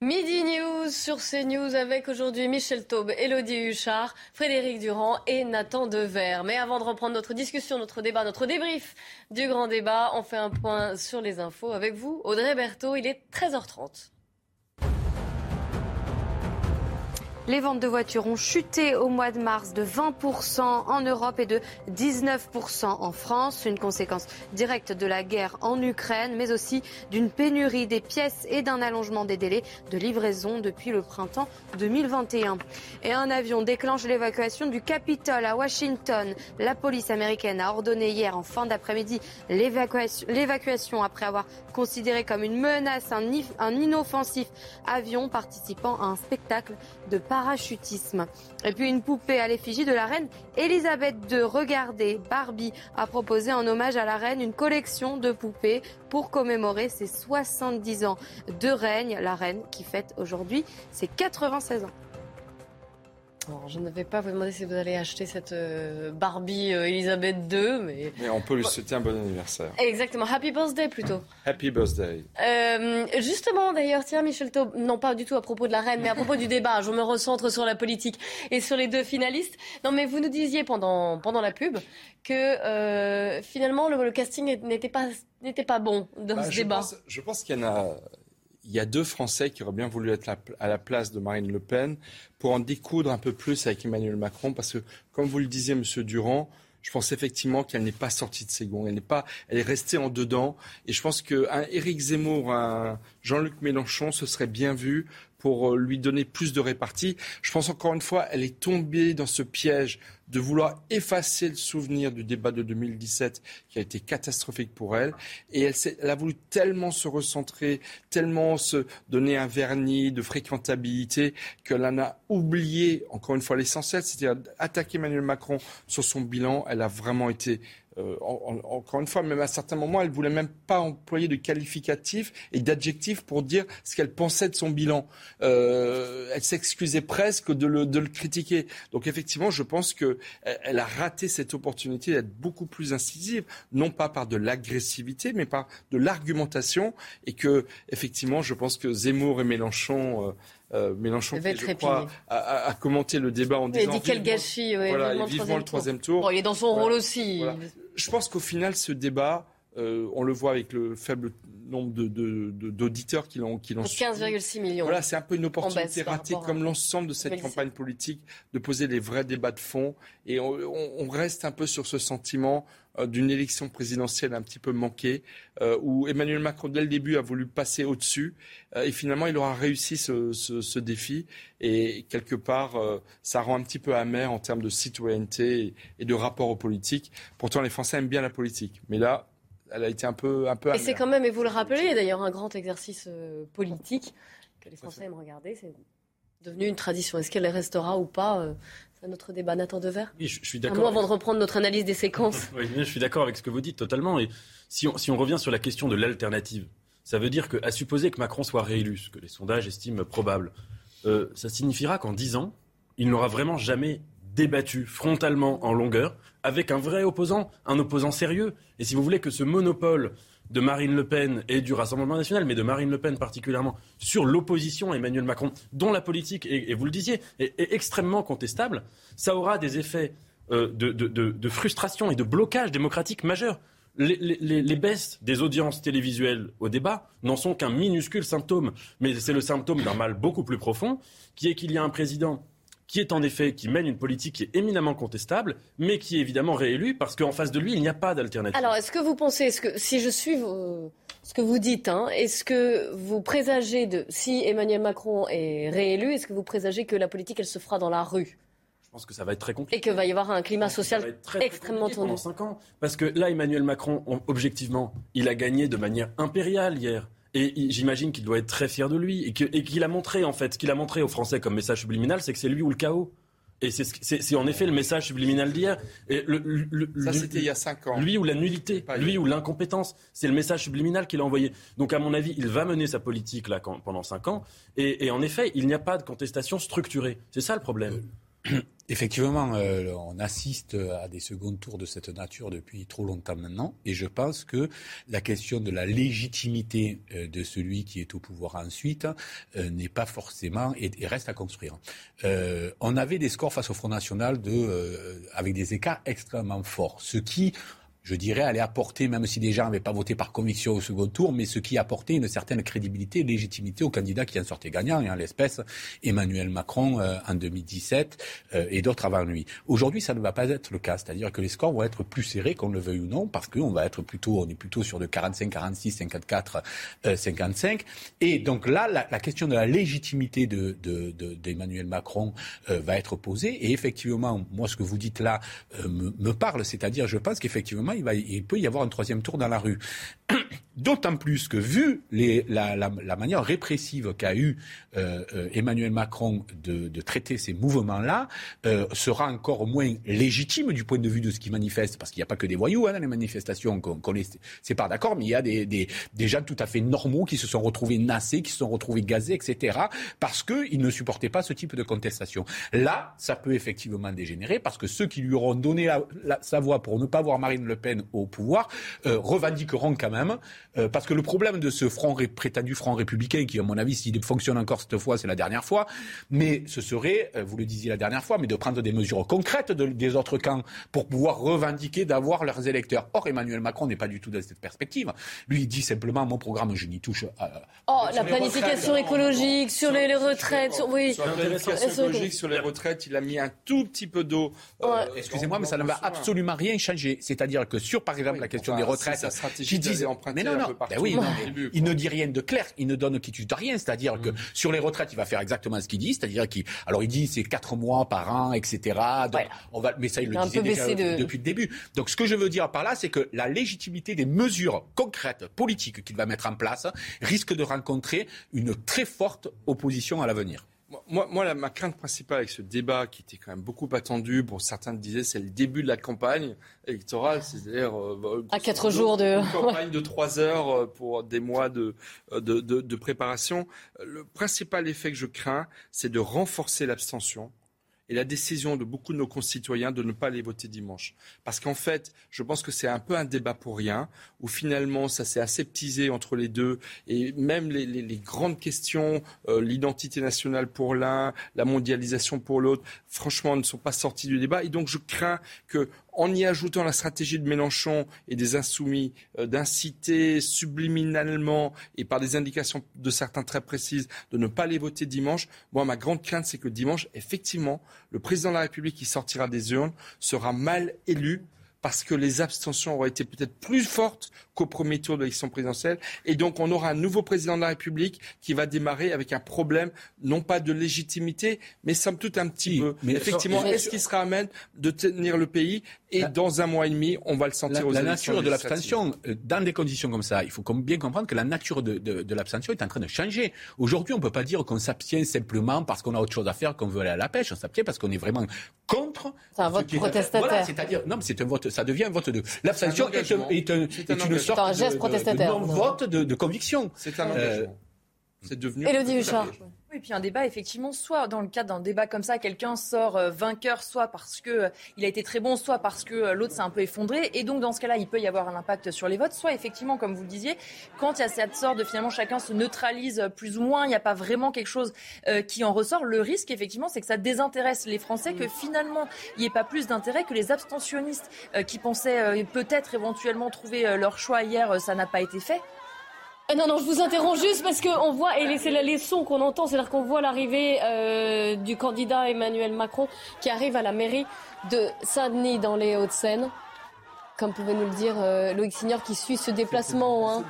Midi News sur CNews avec aujourd'hui Michel Taube, Elodie Huchard, Frédéric Durand et Nathan Dever. Mais avant de reprendre notre discussion, notre débat, notre débrief du grand débat, on fait un point sur les infos avec vous. Audrey Berthaud, il est 13h30. Les ventes de voitures ont chuté au mois de mars de 20% en Europe et de 19% en France. Une conséquence directe de la guerre en Ukraine, mais aussi d'une pénurie des pièces et d'un allongement des délais de livraison depuis le printemps 2021. Et un avion déclenche l'évacuation du Capitole à Washington. La police américaine a ordonné hier en fin d'après-midi l'évacuation après avoir considéré comme une menace un, un inoffensif avion participant à un spectacle de parachutisme. Et puis une poupée à l'effigie de la reine Elisabeth II. Regardez, Barbie a proposé en hommage à la reine une collection de poupées pour commémorer ses 70 ans de règne. La reine qui fête aujourd'hui ses 96 ans je ne vais pas vous demander si vous allez acheter cette euh, Barbie euh, Elisabeth II, mais... mais... on peut lui souhaiter un bon anniversaire. Exactement, happy birthday plutôt. Happy birthday. Euh, justement, d'ailleurs, tiens, Michel Taub, non pas du tout à propos de la reine, mais à propos du (laughs) débat, je me recentre sur la politique et sur les deux finalistes. Non, mais vous nous disiez pendant, pendant la pub que finalement le, casting n'était pas, n'était pas bon dans bah, ce débat. je pense qu'il y en a il y a deux Français qui auraient bien voulu être à la place de Marine Le Pen pour en découdre un peu plus avec Emmanuel Macron, parce que, comme vous le disiez, Monsieur Durand, je pense effectivement qu'elle n'est pas sortie de ses gonds. Elle n'est pas, elle est restée en dedans. Et je pense qu'un Éric Zemmour, un Jean-Luc Mélenchon, ce serait bien vu pour euh, lui donner plus de répartie. Je pense encore une fois, elle est tombée dans ce piège de vouloir effacer le souvenir du débat de 2017 qui a été catastrophique pour elle. Et elle, elle a voulu tellement se recentrer, tellement se donner un vernis de fréquentabilité qu'elle en a oublié, encore une fois, l'essentiel, c'est-à-dire attaquer Emmanuel Macron sur son bilan. Elle a vraiment été euh, encore une fois, même à certains moments, elle voulait même pas employer de qualificatifs et d'adjectifs pour dire ce qu'elle pensait de son bilan. Euh, elle s'excusait presque de le, de le, critiquer. Donc effectivement, je pense que elle a raté cette opportunité d'être beaucoup plus incisive, non pas par de l'agressivité, mais par de l'argumentation, et que effectivement, je pense que Zemmour et Mélenchon euh, Mélenchon, qui, je crois, a, commenté le débat en disant. Il a dit quel gâchis, voilà, vivement, le troisième tour. il est dans son rôle aussi. Je pense qu'au final, ce débat, euh, on le voit avec le faible nombre d'auditeurs de, de, qui l'ont qui 15,6 millions. Voilà, c'est un peu une opportunité ratée, comme l'ensemble de cette campagne politique, de poser les vrais débats de fond. Et on, on reste un peu sur ce sentiment d'une élection présidentielle un petit peu manquée, euh, où Emmanuel Macron, dès le début, a voulu passer au-dessus. Euh, et finalement, il aura réussi ce, ce, ce défi. Et quelque part, ça rend un petit peu amer en termes de citoyenneté et de rapport aux politiques. Pourtant, les Français aiment bien la politique. Mais là, elle a été un peu, un peu Et c'est quand même, et vous le rappelez, d'ailleurs, un grand exercice politique que les Français aiment regarder. C'est devenu une tradition. Est-ce qu'elle restera ou pas c'est notre débat, Nathan Dever Oui, je, suis d'accord. avant de reprendre notre analyse des séquences. (laughs) oui, je suis d'accord avec ce que vous dites totalement. Et si on, si on revient sur la question de l'alternative, ça veut dire qu'à supposer que Macron soit réélu, ce que les sondages estiment probable, euh, ça signifiera qu'en dix ans, il n'aura vraiment jamais débattu frontalement en longueur avec un vrai opposant, un opposant sérieux. Et si vous voulez que ce monopole de Marine Le Pen et du Rassemblement national, mais de Marine Le Pen particulièrement, sur l'opposition à Emmanuel Macron, dont la politique, et, vous le disiez, est, extrêmement contestable, ça aura des effets euh, de, frustration et de blocage démocratique majeurs. Les, les, baisses des audiences télévisuelles au débat n'en sont qu'un minuscule symptôme, mais c'est le symptôme d'un mal beaucoup plus profond, qui est qu'il y a un président qui est en effet, qui mène une politique qui est éminemment contestable, mais qui est évidemment réélu parce qu'en face de lui, il n'y a pas d'alternative. Alors, est-ce que vous pensez, est-ce que, si je suis ce que vous dites, hein, est-ce que vous présagez de, si Emmanuel Macron est réélu, est-ce que vous présagez que la politique, elle se fera dans la rue? Je pense que ça va être très compliqué. Et qu'il va y avoir un climat social extrêmement tendu. Pendant 5 ans. Parce que là, Emmanuel Macron, objectivement, il a gagné de manière impériale hier. Et j'imagine qu'il doit être très fier de lui et qu'il a montré, en fait, ce qu'il a montré aux Français comme message subliminal, c'est que c'est lui ou le chaos. Et c'est en effet le message subliminal d'hier. Ça, c'était il y a cinq ans. Lui ou la nullité, lui ou l'incompétence. C'est le message subliminal qu'il a envoyé. Donc, à mon avis, il va mener sa politique là, pendant cinq ans. Et, et en effet, il n'y a pas de contestation structurée. C'est ça le problème. (clears throat) Effectivement, euh, on assiste à des seconds tours de cette nature depuis trop longtemps maintenant, et je pense que la question de la légitimité euh, de celui qui est au pouvoir ensuite euh, n'est pas forcément et, reste à construire. on avait des scores face au Front National de, avec des écarts extrêmement forts, ce qui je dirais, allait apporter, même si des gens n'avaient pas voté par conviction au second tour, mais ce qui apportait une certaine crédibilité et légitimité au candidat qui en sortait gagnant, et en l'espèce Emmanuel Macron euh, en 2017 euh, et d'autres avant lui. Aujourd'hui, ça ne va pas être le cas, c'est-à-dire que les scores vont être plus serrés, qu'on le veuille ou non, parce qu'on va être plutôt, on est plutôt sur de 45, 46, 54, 55. Et donc là, la, question de la légitimité d'Emmanuel de, de, Macron euh, va être posée. Et effectivement, moi, ce que vous dites là me parle, c'est-à-dire, je pense qu'effectivement, il, peut y avoir un troisième tour dans la rue. D'autant plus que, vu la, manière répressive qu'a eu euh, euh, Emmanuel Macron de, traiter ces mouvements-là, euh, sera encore moins légitime du point de vue de ce qui manifeste, parce qu'il n'y a pas que des voyous hein, dans les manifestations, qu'on les sépare d'accord, mais il y a des, des, gens tout à fait normaux qui se sont retrouvés nassés, qui se sont retrouvés gazés, etc., parce qu'ils ne supportaient pas ce type de contestation. Là, ça peut effectivement dégénérer, parce que ceux qui lui auront donné sa voix pour ne pas voir Marine Le Pen au pouvoir revendiqueront quand même euh, parce que le problème de ce front prétendu front républicain, qui à mon avis, s'il fonctionne encore cette fois, c'est la dernière fois, mais ce serait, euh, vous le disiez la dernière fois, mais de prendre des mesures concrètes des autres camps pour pouvoir revendiquer d'avoir leurs électeurs. Or, Emmanuel Macron n'est pas du tout dans cette perspective. Lui, il dit simplement, mon programme, je n'y touche. Euh, oh, la planification écologique, sur les, retraites, sur, oui. Sur la planification écologique, sur les retraites, il a mis un tout petit peu d'eau. Excusez-moi, mais ça ne va absolument rien changer. C'est-à-dire que sur, par exemple, la question des retraites, qui disent, mais non, non, ben oui, il ne dit rien de clair, il ne donne quitte de rien. C'est-à-dire que mm. sur les retraites, il va faire exactement ce qu'il dit. C'est-à-dire qu'il, alors il dit c'est quatre mois par an, etc. on va, mais ça, il le disait déjà depuis le début. Donc ce que je veux dire par là, c'est que la légitimité des mesures concrètes, politiques qu'il va mettre en place, risque de rencontrer une très forte opposition à l'avenir. Moi, moi ma crainte principale avec ce débat, qui était quand même beaucoup attendu, pour certains disaient c'est le début de la campagne électorale, c'est-à-dire euh, à quatre jours de une campagne de trois heures euh, pour des mois de, de, de, de préparation. Le principal effet que je crains, c'est de renforcer l'abstention et la décision de beaucoup de nos concitoyens de ne pas aller voter dimanche. Parce qu'en fait, je pense que c'est un peu un débat pour rien, où finalement ça s'est aseptisé entre les deux, et même les, les, les grandes questions, euh, l'identité nationale pour l'un, la mondialisation pour l'autre, franchement, ne sont pas sorties du débat. Et donc je crains que en y ajoutant la stratégie de Mélenchon et des insoumis euh, d'inciter subliminalement et par des indications de certains très précises de ne pas les voter dimanche, moi ma grande crainte c'est que dimanche, effectivement, le président de la République qui sortira des urnes sera mal élu parce que les abstentions auraient été peut-être plus fortes qu'au premier tour de l'élection présidentielle. Et donc, on aura un nouveau président de la République qui va démarrer avec un problème, non pas de légitimité, mais somme toute un petit peu. Mais Effectivement, est-ce qu'il sera à même de tenir le pays Et dans un mois et demi, on va le sentir la, aux La nature de l'abstention, euh, dans des conditions comme ça, il faut bien comprendre que la nature de, de, l'abstention est en train de changer. Aujourd'hui, on ne peut pas dire qu'on s'abstient simplement parce qu'on a autre chose à faire, qu'on veut aller à la pêche. On s'abstient parce qu'on est vraiment contre. C'est un vote protestataire. Voilà, c'est-à-dire, non, mais c'est un vote, ça devient un vote de. L'abstention est, est, un, est, une sorte un geste protestataire. de, vote de, de conviction. C'est un engagement. Euh, c'est devenu. Élodie Huchard. Oui, puis un débat, effectivement, soit dans le cadre d'un débat comme ça, quelqu'un sort euh, vainqueur, soit parce que euh, il a été très bon, soit parce que euh, l'autre s'est un peu effondré. Et donc, dans ce cas-là, il peut y avoir un impact sur les votes. Soit, effectivement, comme vous le disiez, quand il y a cette sorte de finalement chacun se neutralise plus ou moins, il n'y a pas vraiment quelque chose qui en ressort. Le risque, effectivement, c'est que ça désintéresse les Français, que finalement, il n'y ait pas plus d'intérêt que les abstentionnistes qui pensaient peut-être éventuellement trouver leur choix hier, ça n'a pas été fait. Ah non, non, je vous interromps juste parce qu'on voit, et c'est la leçon qu'on entend, c'est-à-dire qu'on voit l'arrivée euh, du candidat Emmanuel Macron qui arrive à la mairie de Saint-Denis dans les Hauts-de-Seine. Comme pouvait nous le dire euh, Loïc Signor qui suit ce déplacement. Hein.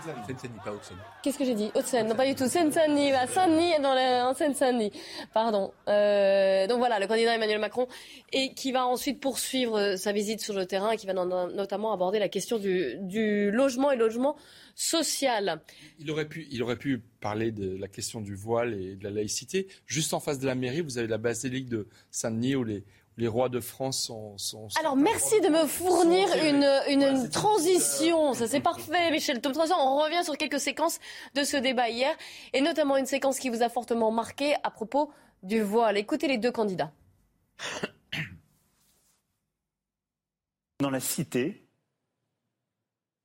Qu'est-ce que j'ai dit Haute-Seine, non pas du tout. Seine-Saint-Denis, Saint-Denis dans la Seine-Saint-Denis. Pardon. Euh, donc voilà, le candidat Emmanuel Macron et qui va ensuite poursuivre sa visite sur le terrain et qui va notamment aborder la question du, du logement et logement social. Il aurait, pu, il aurait pu parler de la question du voile et de la laïcité. Juste en face de la mairie, vous avez la basilique de Saint-Denis où les, les rois de France sont. sont, Alors merci de me fournir une, une, transition. Ça c'est parfait, Michel. Tom on revient sur quelques séquences de ce débat hier, et notamment une séquence qui vous a fortement marqué à propos du voile. Écoutez les deux candidats. (coughs) Dans la cité,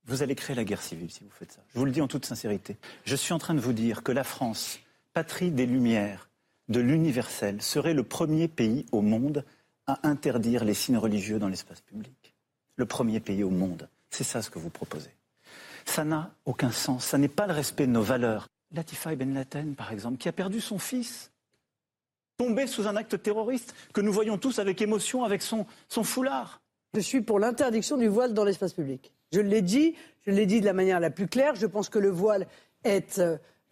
vous allez créer la guerre civile si vous faites ça. Je vous le dis en toute sincérité. Je suis en train de vous dire que la France, patrie des Lumières, de l'universel, serait le premier pays au monde à interdire les signes religieux dans l'espace public. Le premier pays au monde. C'est ça ce que vous proposez. Ça n'a aucun sens. Ça n'est pas le respect de nos valeurs. Latifa Ben Laden, par exemple, qui a perdu son fils, tombé sous un acte terroriste que nous voyons tous avec émotion avec son, son foulard. Je suis pour l'interdiction du voile dans l'espace public. Je l'ai dit, je l'ai dit de la manière la plus claire. Je pense que le voile est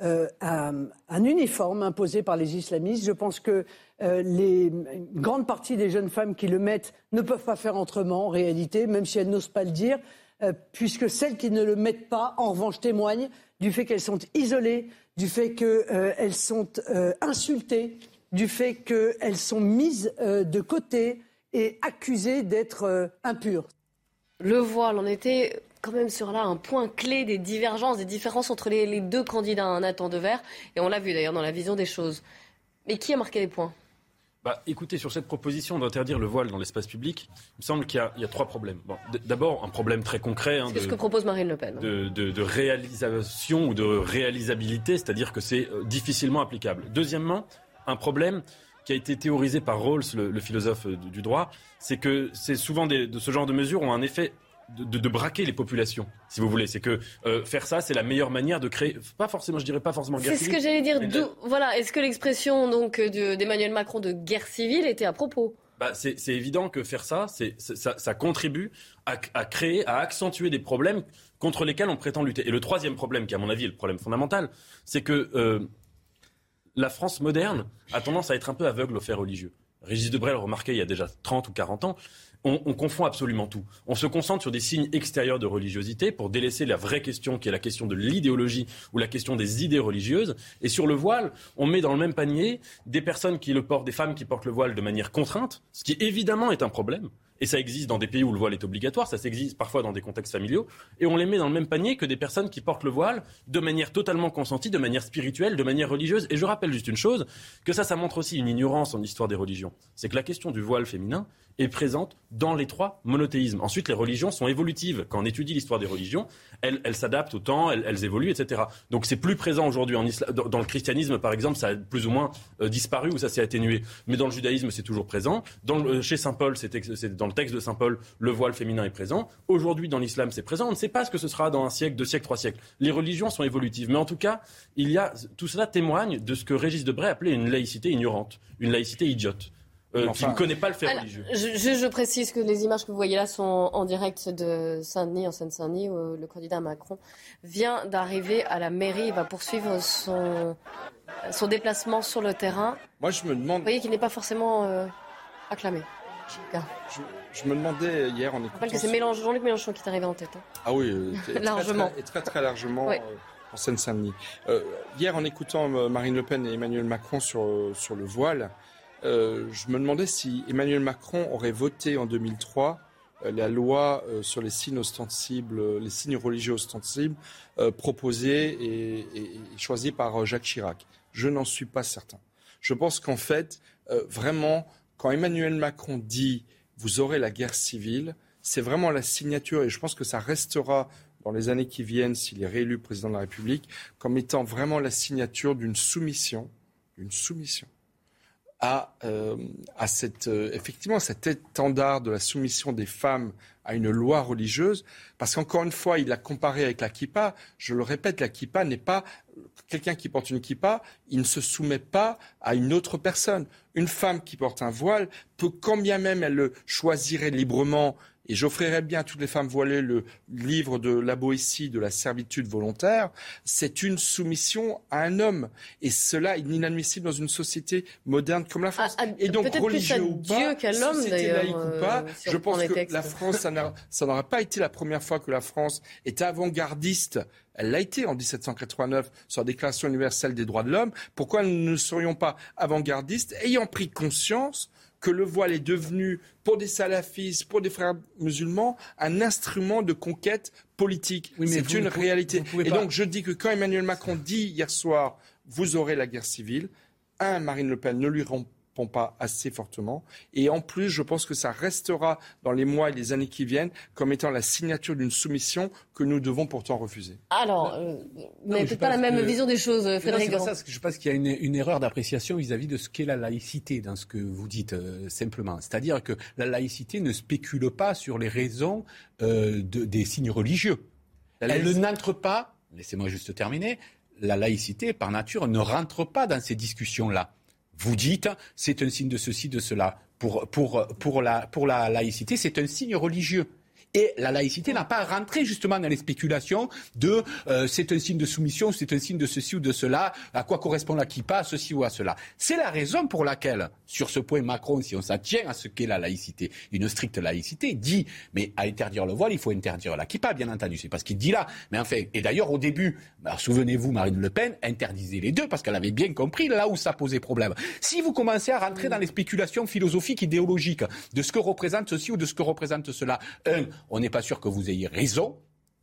euh, un, uniforme imposé par les islamistes. Je pense que euh, les, une grande partie des jeunes femmes qui le mettent ne peuvent pas faire autrement en réalité, même si elles n'osent pas le dire, euh, puisque celles qui ne le mettent pas, en revanche, témoignent du fait qu'elles sont isolées, du fait qu'elles sont insultées, du fait qu'elles sont mises de côté et accusées d'être impures. Le voile, on était quand même sur là un point clé des divergences, des différences entre les, deux candidats, un Nathan Devers, et on l'a vu d'ailleurs dans la vision des choses. Mais qui a marqué les points? Bah, écoutez, sur cette proposition d'interdire le voile dans l'espace public, il me semble qu'il y, a trois problèmes. D'abord, un problème très concret. Hein, ce que propose Marine Le Pen. De, réalisation ou de réalisabilité, c'est-à-dire que c'est euh, difficilement applicable. Deuxièmement, un problème qui a été théorisé par Rawls, le, philosophe euh, du droit, c'est que c'est souvent de ce genre de mesures ont un effet de, braquer les populations, si vous voulez. C'est que euh, faire ça, c'est la meilleure manière de créer, pas forcément, je dirais pas forcément guerre civile. C'est ce que j'allais dire. Voilà, est-ce que l'expression donc d'Emmanuel Macron de guerre civile était à propos? Bah, c'est évident que faire ça, ça, ça, contribue à, créer, à accentuer des problèmes contre lesquels on prétend lutter. Et le troisième problème, qui à mon avis est le problème fondamental, c'est que euh, la France moderne a tendance à être un peu aveugle aux faits religieux. Régis Debray le remarquait il y a déjà 30 ou 40 ans on, confond absolument tout. On se concentre sur des signes extérieurs de religiosité pour délaisser la vraie question qui est la question de l'idéologie ou la question des idées religieuses. Et sur le voile, on met dans le même panier des personnes qui le portent, des femmes qui portent le voile de manière contrainte, ce qui évidemment est un problème. Et ça existe dans des pays où le voile est obligatoire, ça existe parfois dans des contextes familiaux, et on les met dans le même panier que des personnes qui portent le voile de manière totalement consentie, de manière spirituelle, de manière religieuse. Et je rappelle juste une chose, que ça, ça montre aussi une ignorance en histoire des religions. C'est que la question du voile féminin, est présente dans les trois monothéismes. Ensuite, les religions sont évolutives. Quand on étudie l'histoire des religions, elles, s'adaptent au temps, elles, évoluent, etc. Donc c'est plus présent aujourd'hui. Dans, le christianisme, par exemple, ça a plus ou moins euh, disparu ou ça s'est atténué. Mais dans le judaïsme, c'est toujours présent. Dans euh, chez saint Paul, c'est dans le texte de saint Paul, le voile féminin est présent. Aujourd'hui, dans l'islam, c'est présent. On ne sait pas ce que ce sera dans un siècle, deux siècles, trois siècles. Les religions sont évolutives. Mais en tout cas, il y a, tout cela témoigne de ce que Régis Debray appelait une laïcité ignorante, une laïcité idiote. Euh, qui ne connaît pas le fait religieux. Je, je, précise que les images que vous voyez là sont en direct de Saint-Denis, en Seine-Saint-Denis, où le candidat Macron vient d'arriver à la mairie. Il va poursuivre son, son déplacement sur le terrain. Moi, je me demande. Vous voyez qu'il n'est pas forcément euh, acclamé. Je, me demandais hier en écoutant. Je rappelle que c'est Jean-Luc Mélenchon qui est arrivé en tête. Hein. Ah oui, euh, largement. (laughs) et très, très largement. en Seine-Saint-Denis. hier, en écoutant Marine Le Pen et Emmanuel Macron sur, sur le voile, euh, je me demandais si Emmanuel Macron aurait voté en 2003 euh, la loi euh, sur les signes ostensibles, les signes religieux ostensibles proposée et, choisie par Jacques Chirac. Je n'en suis pas certain. Je pense qu'en fait, vraiment, quand Emmanuel Macron dit vous aurez la guerre civile, c'est vraiment la signature, et je pense que ça restera dans les années qui viennent, s'il est réélu président de la République, comme étant vraiment la signature d'une soumission, d'une soumission à, euh, à cette, euh, effectivement cet étendard de la soumission des femmes à une loi religieuse, parce qu'encore une fois, il l'a comparé avec la kippa. Je le répète, la kippa n'est pas quelqu'un qui porte une kippa, il ne se soumet pas à une autre personne. Une femme qui porte un voile peut, quand bien même elle le choisirait librement et j'offrirais bien à toutes les femmes voilées le livre de la Boétie de la servitude volontaire, c'est une soumission à un homme. Et cela est inadmissible dans une société moderne comme la France. Ah, ah, et donc, religieux ou pas, société laïque ou pas, euh, je pense que la France, ça n'aura pas été la première fois que la France est avant-gardiste elle l'a été en 1789 sur la Déclaration universelle des droits de l'homme. Pourquoi nous ne serions pas avant-gardistes, ayant pris conscience que le voile est devenu, pour des salafistes, pour des frères musulmans, un instrument de conquête politique. c'est une réalité. Et donc je dis que quand Emmanuel Macron dit hier soir, vous aurez la guerre civile, un, Marine Le Pen ne lui rend pas assez fortement. Et en plus, je pense que ça restera dans les mois et les années qui viennent comme étant la signature d'une soumission que nous devons pourtant refuser. Alors, euh, mais peut-être pas la même vision des choses, Frédéric non, Je pense qu'il y a une, une erreur d'appréciation vis-à-vis de ce qu'est la laïcité dans ce que vous dites euh, simplement. C'est-à-dire que la laïcité ne spécule pas sur les raisons euh, de, des signes religieux. Elle n'entre pas, laissez-moi juste terminer, la laïcité, par nature, ne rentre pas dans ces discussions-là. Vous dites, c'est un signe de ceci, de cela. Pour, pour, la, pour la laïcité, c'est un signe religieux. Et la laïcité n'a pas à rentrer justement dans les spéculations de euh, c'est un signe de soumission, c'est un signe de ceci ou de cela, à quoi correspond la kippa, ceci ou à cela. C'est la raison pour laquelle, sur ce point, Macron, si on s'attient à ce qu'est la laïcité, une stricte laïcité, dit mais à interdire le voile, il faut interdire la kippa, bien entendu. C'est pas ce qu'il dit là. Mais enfin, et d'ailleurs, au début, bah, souvenez-vous, Marine Le Pen interdisait les deux parce qu'elle avait bien compris là où ça posait problème. Si vous commencez à rentrer dans les spéculations philosophiques, idéologiques de ce que représente ceci ou de ce que représente cela, un, on n'est pas sûr que vous ayez raison.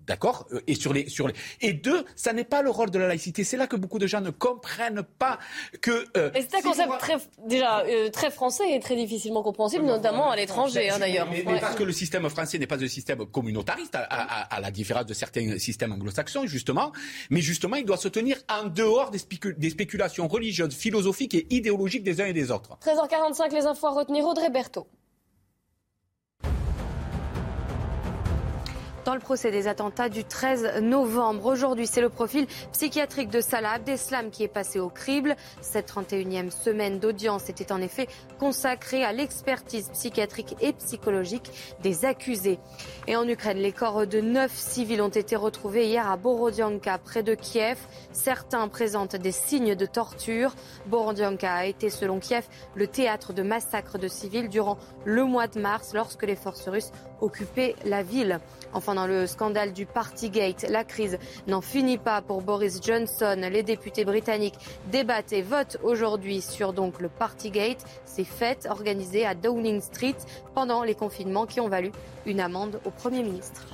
D'accord euh, Et sur les, sur les... Et deux, ça n'est pas le rôle de la laïcité. C'est là que beaucoup de gens ne comprennent pas que. Euh, et c'est un concept très, déjà euh, très français et très difficilement compréhensible, notamment à l'étranger hein, d'ailleurs. Mais, parce que le système français n'est pas un système communautariste, à, à, la différence de certains systèmes anglo-saxons, justement. Mais justement, il doit se tenir en dehors des, des spéculations religieuses, philosophiques et idéologiques des uns et des autres. 13h45, les infos à retenir. Audrey Berthaud. Dans le procès des attentats du 13 novembre. Aujourd'hui, c'est le profil psychiatrique de Salah Abdeslam qui est passé au crible. Cette 31e semaine d'audience était en effet consacrée à l'expertise psychiatrique et psychologique des accusés. Et en Ukraine, les corps de neuf civils ont été retrouvés hier à Borodianka, près de Kiev. Certains présentent des signes de torture. Borodianka a été, selon Kiev, le théâtre de massacres de civils durant le mois de mars lorsque les forces russes occupaient la ville. Enfin, dans le scandale du Partygate, la crise n'en finit pas pour Boris Johnson. Les députés britanniques débattent et votent aujourd'hui sur donc le Partygate, ces fêtes organisées à Downing Street pendant les confinements qui ont valu une amende au Premier ministre.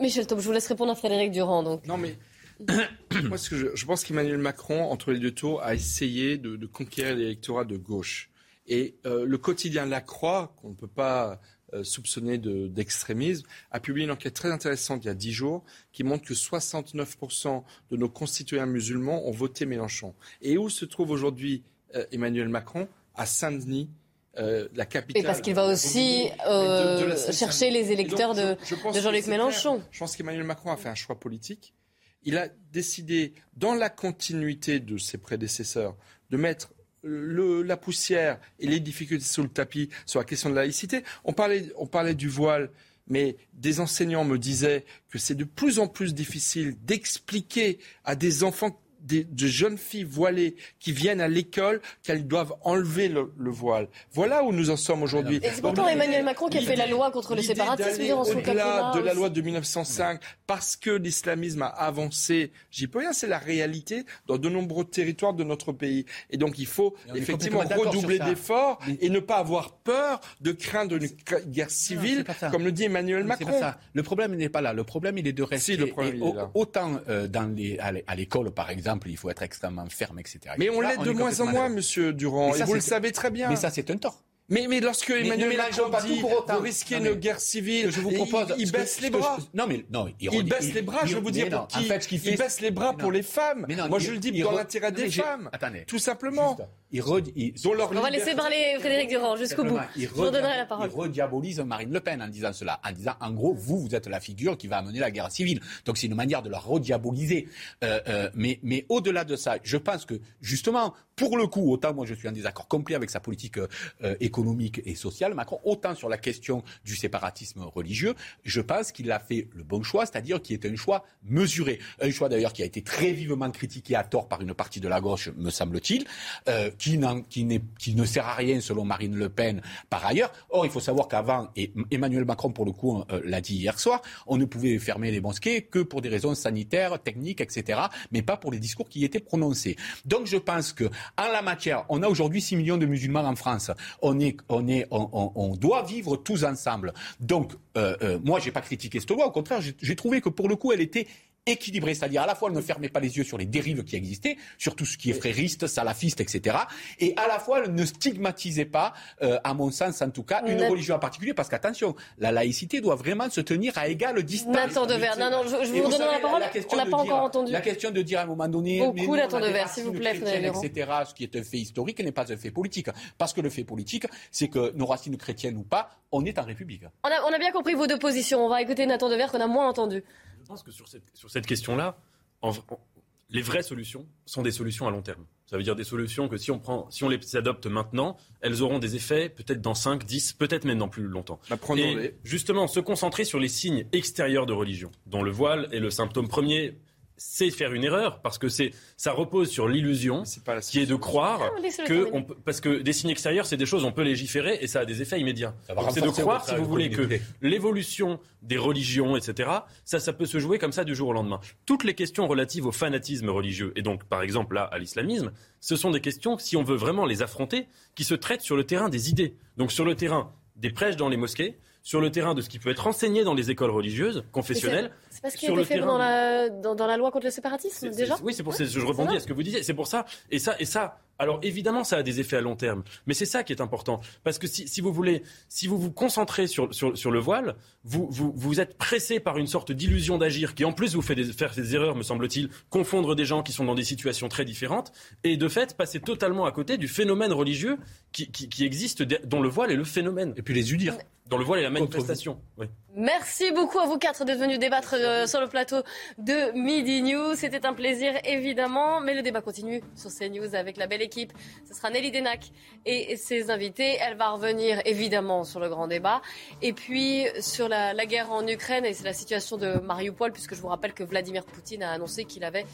Michel Taub, je vous laisse répondre à Frédéric Durand. Donc. Non, mais (coughs) moi, ce que je, pense qu'Emmanuel Macron, entre les deux tours, a essayé de, conquérir l'électorat de gauche. Et euh, le quotidien La Croix, qu'on ne peut pas soupçonné d'extrémisme, a publié une enquête très intéressante il y a dix jours qui montre que 69% de nos concitoyens musulmans ont voté Mélenchon. Et où se trouve aujourd'hui euh, Emmanuel Macron? À Saint-Denis. Euh, la capitale. Et parce qu'il va aussi chercher les électeurs de, de Jean-Luc Mélenchon. Je pense qu'Emmanuel Macron a fait un choix politique. Il a décidé, dans la continuité de ses prédécesseurs, de mettre la poussière et les difficultés sous le tapis sur la question de la laïcité. On parlait, on parlait du voile, mais des enseignants me disaient que c'est de plus en plus difficile d'expliquer à des enfants de jeunes filles voilées qui viennent à l'école qu'elles doivent enlever le, voile. Voilà où nous en sommes aujourd'hui. Et c'est pourtant Emmanuel Macron qui a fait la loi contre le séparatisme son Au-delà de la loi de 1905, parce que l'islamisme a avancé, j'y peux rien, c'est la réalité dans de nombreux territoires de notre pays. Et donc il faut effectivement redoubler d'efforts et ne pas avoir peur de craindre une guerre civile, comme le dit Emmanuel Macron. Le problème n'est pas là. Le problème, il est de rester. le problème, Autant euh, dans les, à l'école, par exemple, il faut être extrêmement ferme, etc. Mais on l'est de moins en moins, Monsieur Durand, et vous le savez très bien. Mais ça, c'est un tort. Mais, mais lorsque Emmanuel Macron dit vous risquez une guerre civile, je vous propose, il, baisse les bras. non mais non, il, baisse les bras. je veux vous dire pour qui, Il baisse les bras pour les femmes. Moi, je le dis dans l'intérêt des femmes. Attendez, tout simplement. Il On va laisser parler Frédéric Durand jusqu'au bout. Je vous donnerai la parole. Il rediabolise Marine Le Pen en disant cela, en disant en gros, vous, vous êtes la figure qui va amener la guerre civile. Donc c'est une manière de la rediaboliser. Euh, euh, mais mais au-delà de ça, je pense que justement, pour le coup, autant moi je suis en désaccord complet avec sa politique euh, économique et sociale, Macron, autant sur la question du séparatisme religieux, je pense qu'il a fait le bon choix, c'est-à-dire qu'il est un choix mesuré. Un choix d'ailleurs qui a été très vivement critiqué à tort par une partie de la gauche, me semble-t-il qui, qui, qui, ne sert à rien selon Marine Le Pen par ailleurs. Or, il faut savoir qu'avant, et Emmanuel Macron pour le coup euh, l'a dit hier soir, on ne pouvait fermer les mosquées que pour des raisons sanitaires, techniques, etc., mais pas pour les discours qui étaient prononcés. Donc je pense que en la matière, on a aujourd'hui 6 millions de musulmans en France. On, est, on, est, on, doit vivre tous ensemble. Donc, euh, euh, moi, j'ai pas critiqué cette loi. Au contraire, j'ai trouvé que pour le coup, elle était équilibrée, c'est-à-dire à la fois elle ne fermait pas les yeux sur les dérives qui existaient, sur tout ce qui est frériste, salafiste, etc., et à la fois elle ne stigmatisait pas, euh, à mon sens en tout cas, une religion en particulier, parce qu'attention, la laïcité doit vraiment se tenir à égale distance. Nathan Devers, non, non, je, vous, redonne la parole, on n'a pas encore entendu. La question de dire à un moment donné, beaucoup Nathan Devers, s'il vous plaît, etc., ce qui est un fait historique n'est pas un fait politique, parce que le fait politique, c'est que nos racines chrétiennes ou pas, on est en République. On a, on a bien compris vos deux positions. On va écouter Nathan Devers qu'on a moins entendu. Je pense que sur cette, sur cette question-là, les vraies solutions sont des solutions à long terme. Ça veut dire des solutions que si on, prend, si on les adopte maintenant, elles auront des effets peut-être dans 5, 10, peut-être même dans plus longtemps. Bah, Et justement, se concentrer sur les signes extérieurs de religion, dont le voile est le symptôme premier c'est faire une erreur parce que c'est ça repose sur l'illusion qui est de croire ah, que on parce que des signes extérieurs c'est des choses on peut légiférer et ça a des effets immédiats. C'est de croire si vous voulez que l'évolution des religions etc ça ça peut se jouer comme ça du jour au lendemain. Toutes les questions relatives au fanatisme religieux et donc par exemple là à l'islamisme ce sont des questions si on veut vraiment les affronter qui se traitent sur le terrain des idées donc sur le terrain des prêches dans les mosquées sur le terrain de ce qui peut être enseigné dans les écoles religieuses, confessionnelles. C'est pas ce qui a été fait dans, la, dans, la loi contre le séparatisme, déjà Oui, c'est pour ça, je rebondis à ce que vous disiez. C'est pour ça. Et ça, et ça, alors évidemment, ça a des effets à long terme, mais c'est ça qui est important. Parce que si, si, vous voulez, si vous vous concentrez sur, sur, sur le voile, vous, vous, vous êtes pressé par une sorte d'illusion d'agir qui en plus vous fait des, faire des erreurs, me semble-t-il, confondre des gens qui sont dans des situations très différentes, et de fait passer totalement à côté du phénomène religieux qui, qui, qui existe, dont le voile est le phénomène. Et puis les UDIR. Dans le voile et la manifestation. Oui. Merci beaucoup à vous quatre d'être venus débattre euh, sur le plateau de Midi News. C'était un plaisir évidemment, mais le débat continue sur CNews avec la belle équipe. Ce sera Nelly Denac et ses invités. Elle va revenir évidemment sur le grand débat et puis sur la, la guerre en Ukraine et c'est la situation de Mariupol puisque je vous rappelle que Vladimir Poutine a annoncé qu'il avait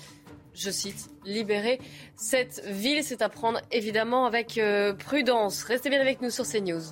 je cite, libéré cette ville. C'est à prendre évidemment avec euh, prudence. Restez bien avec nous sur CNews.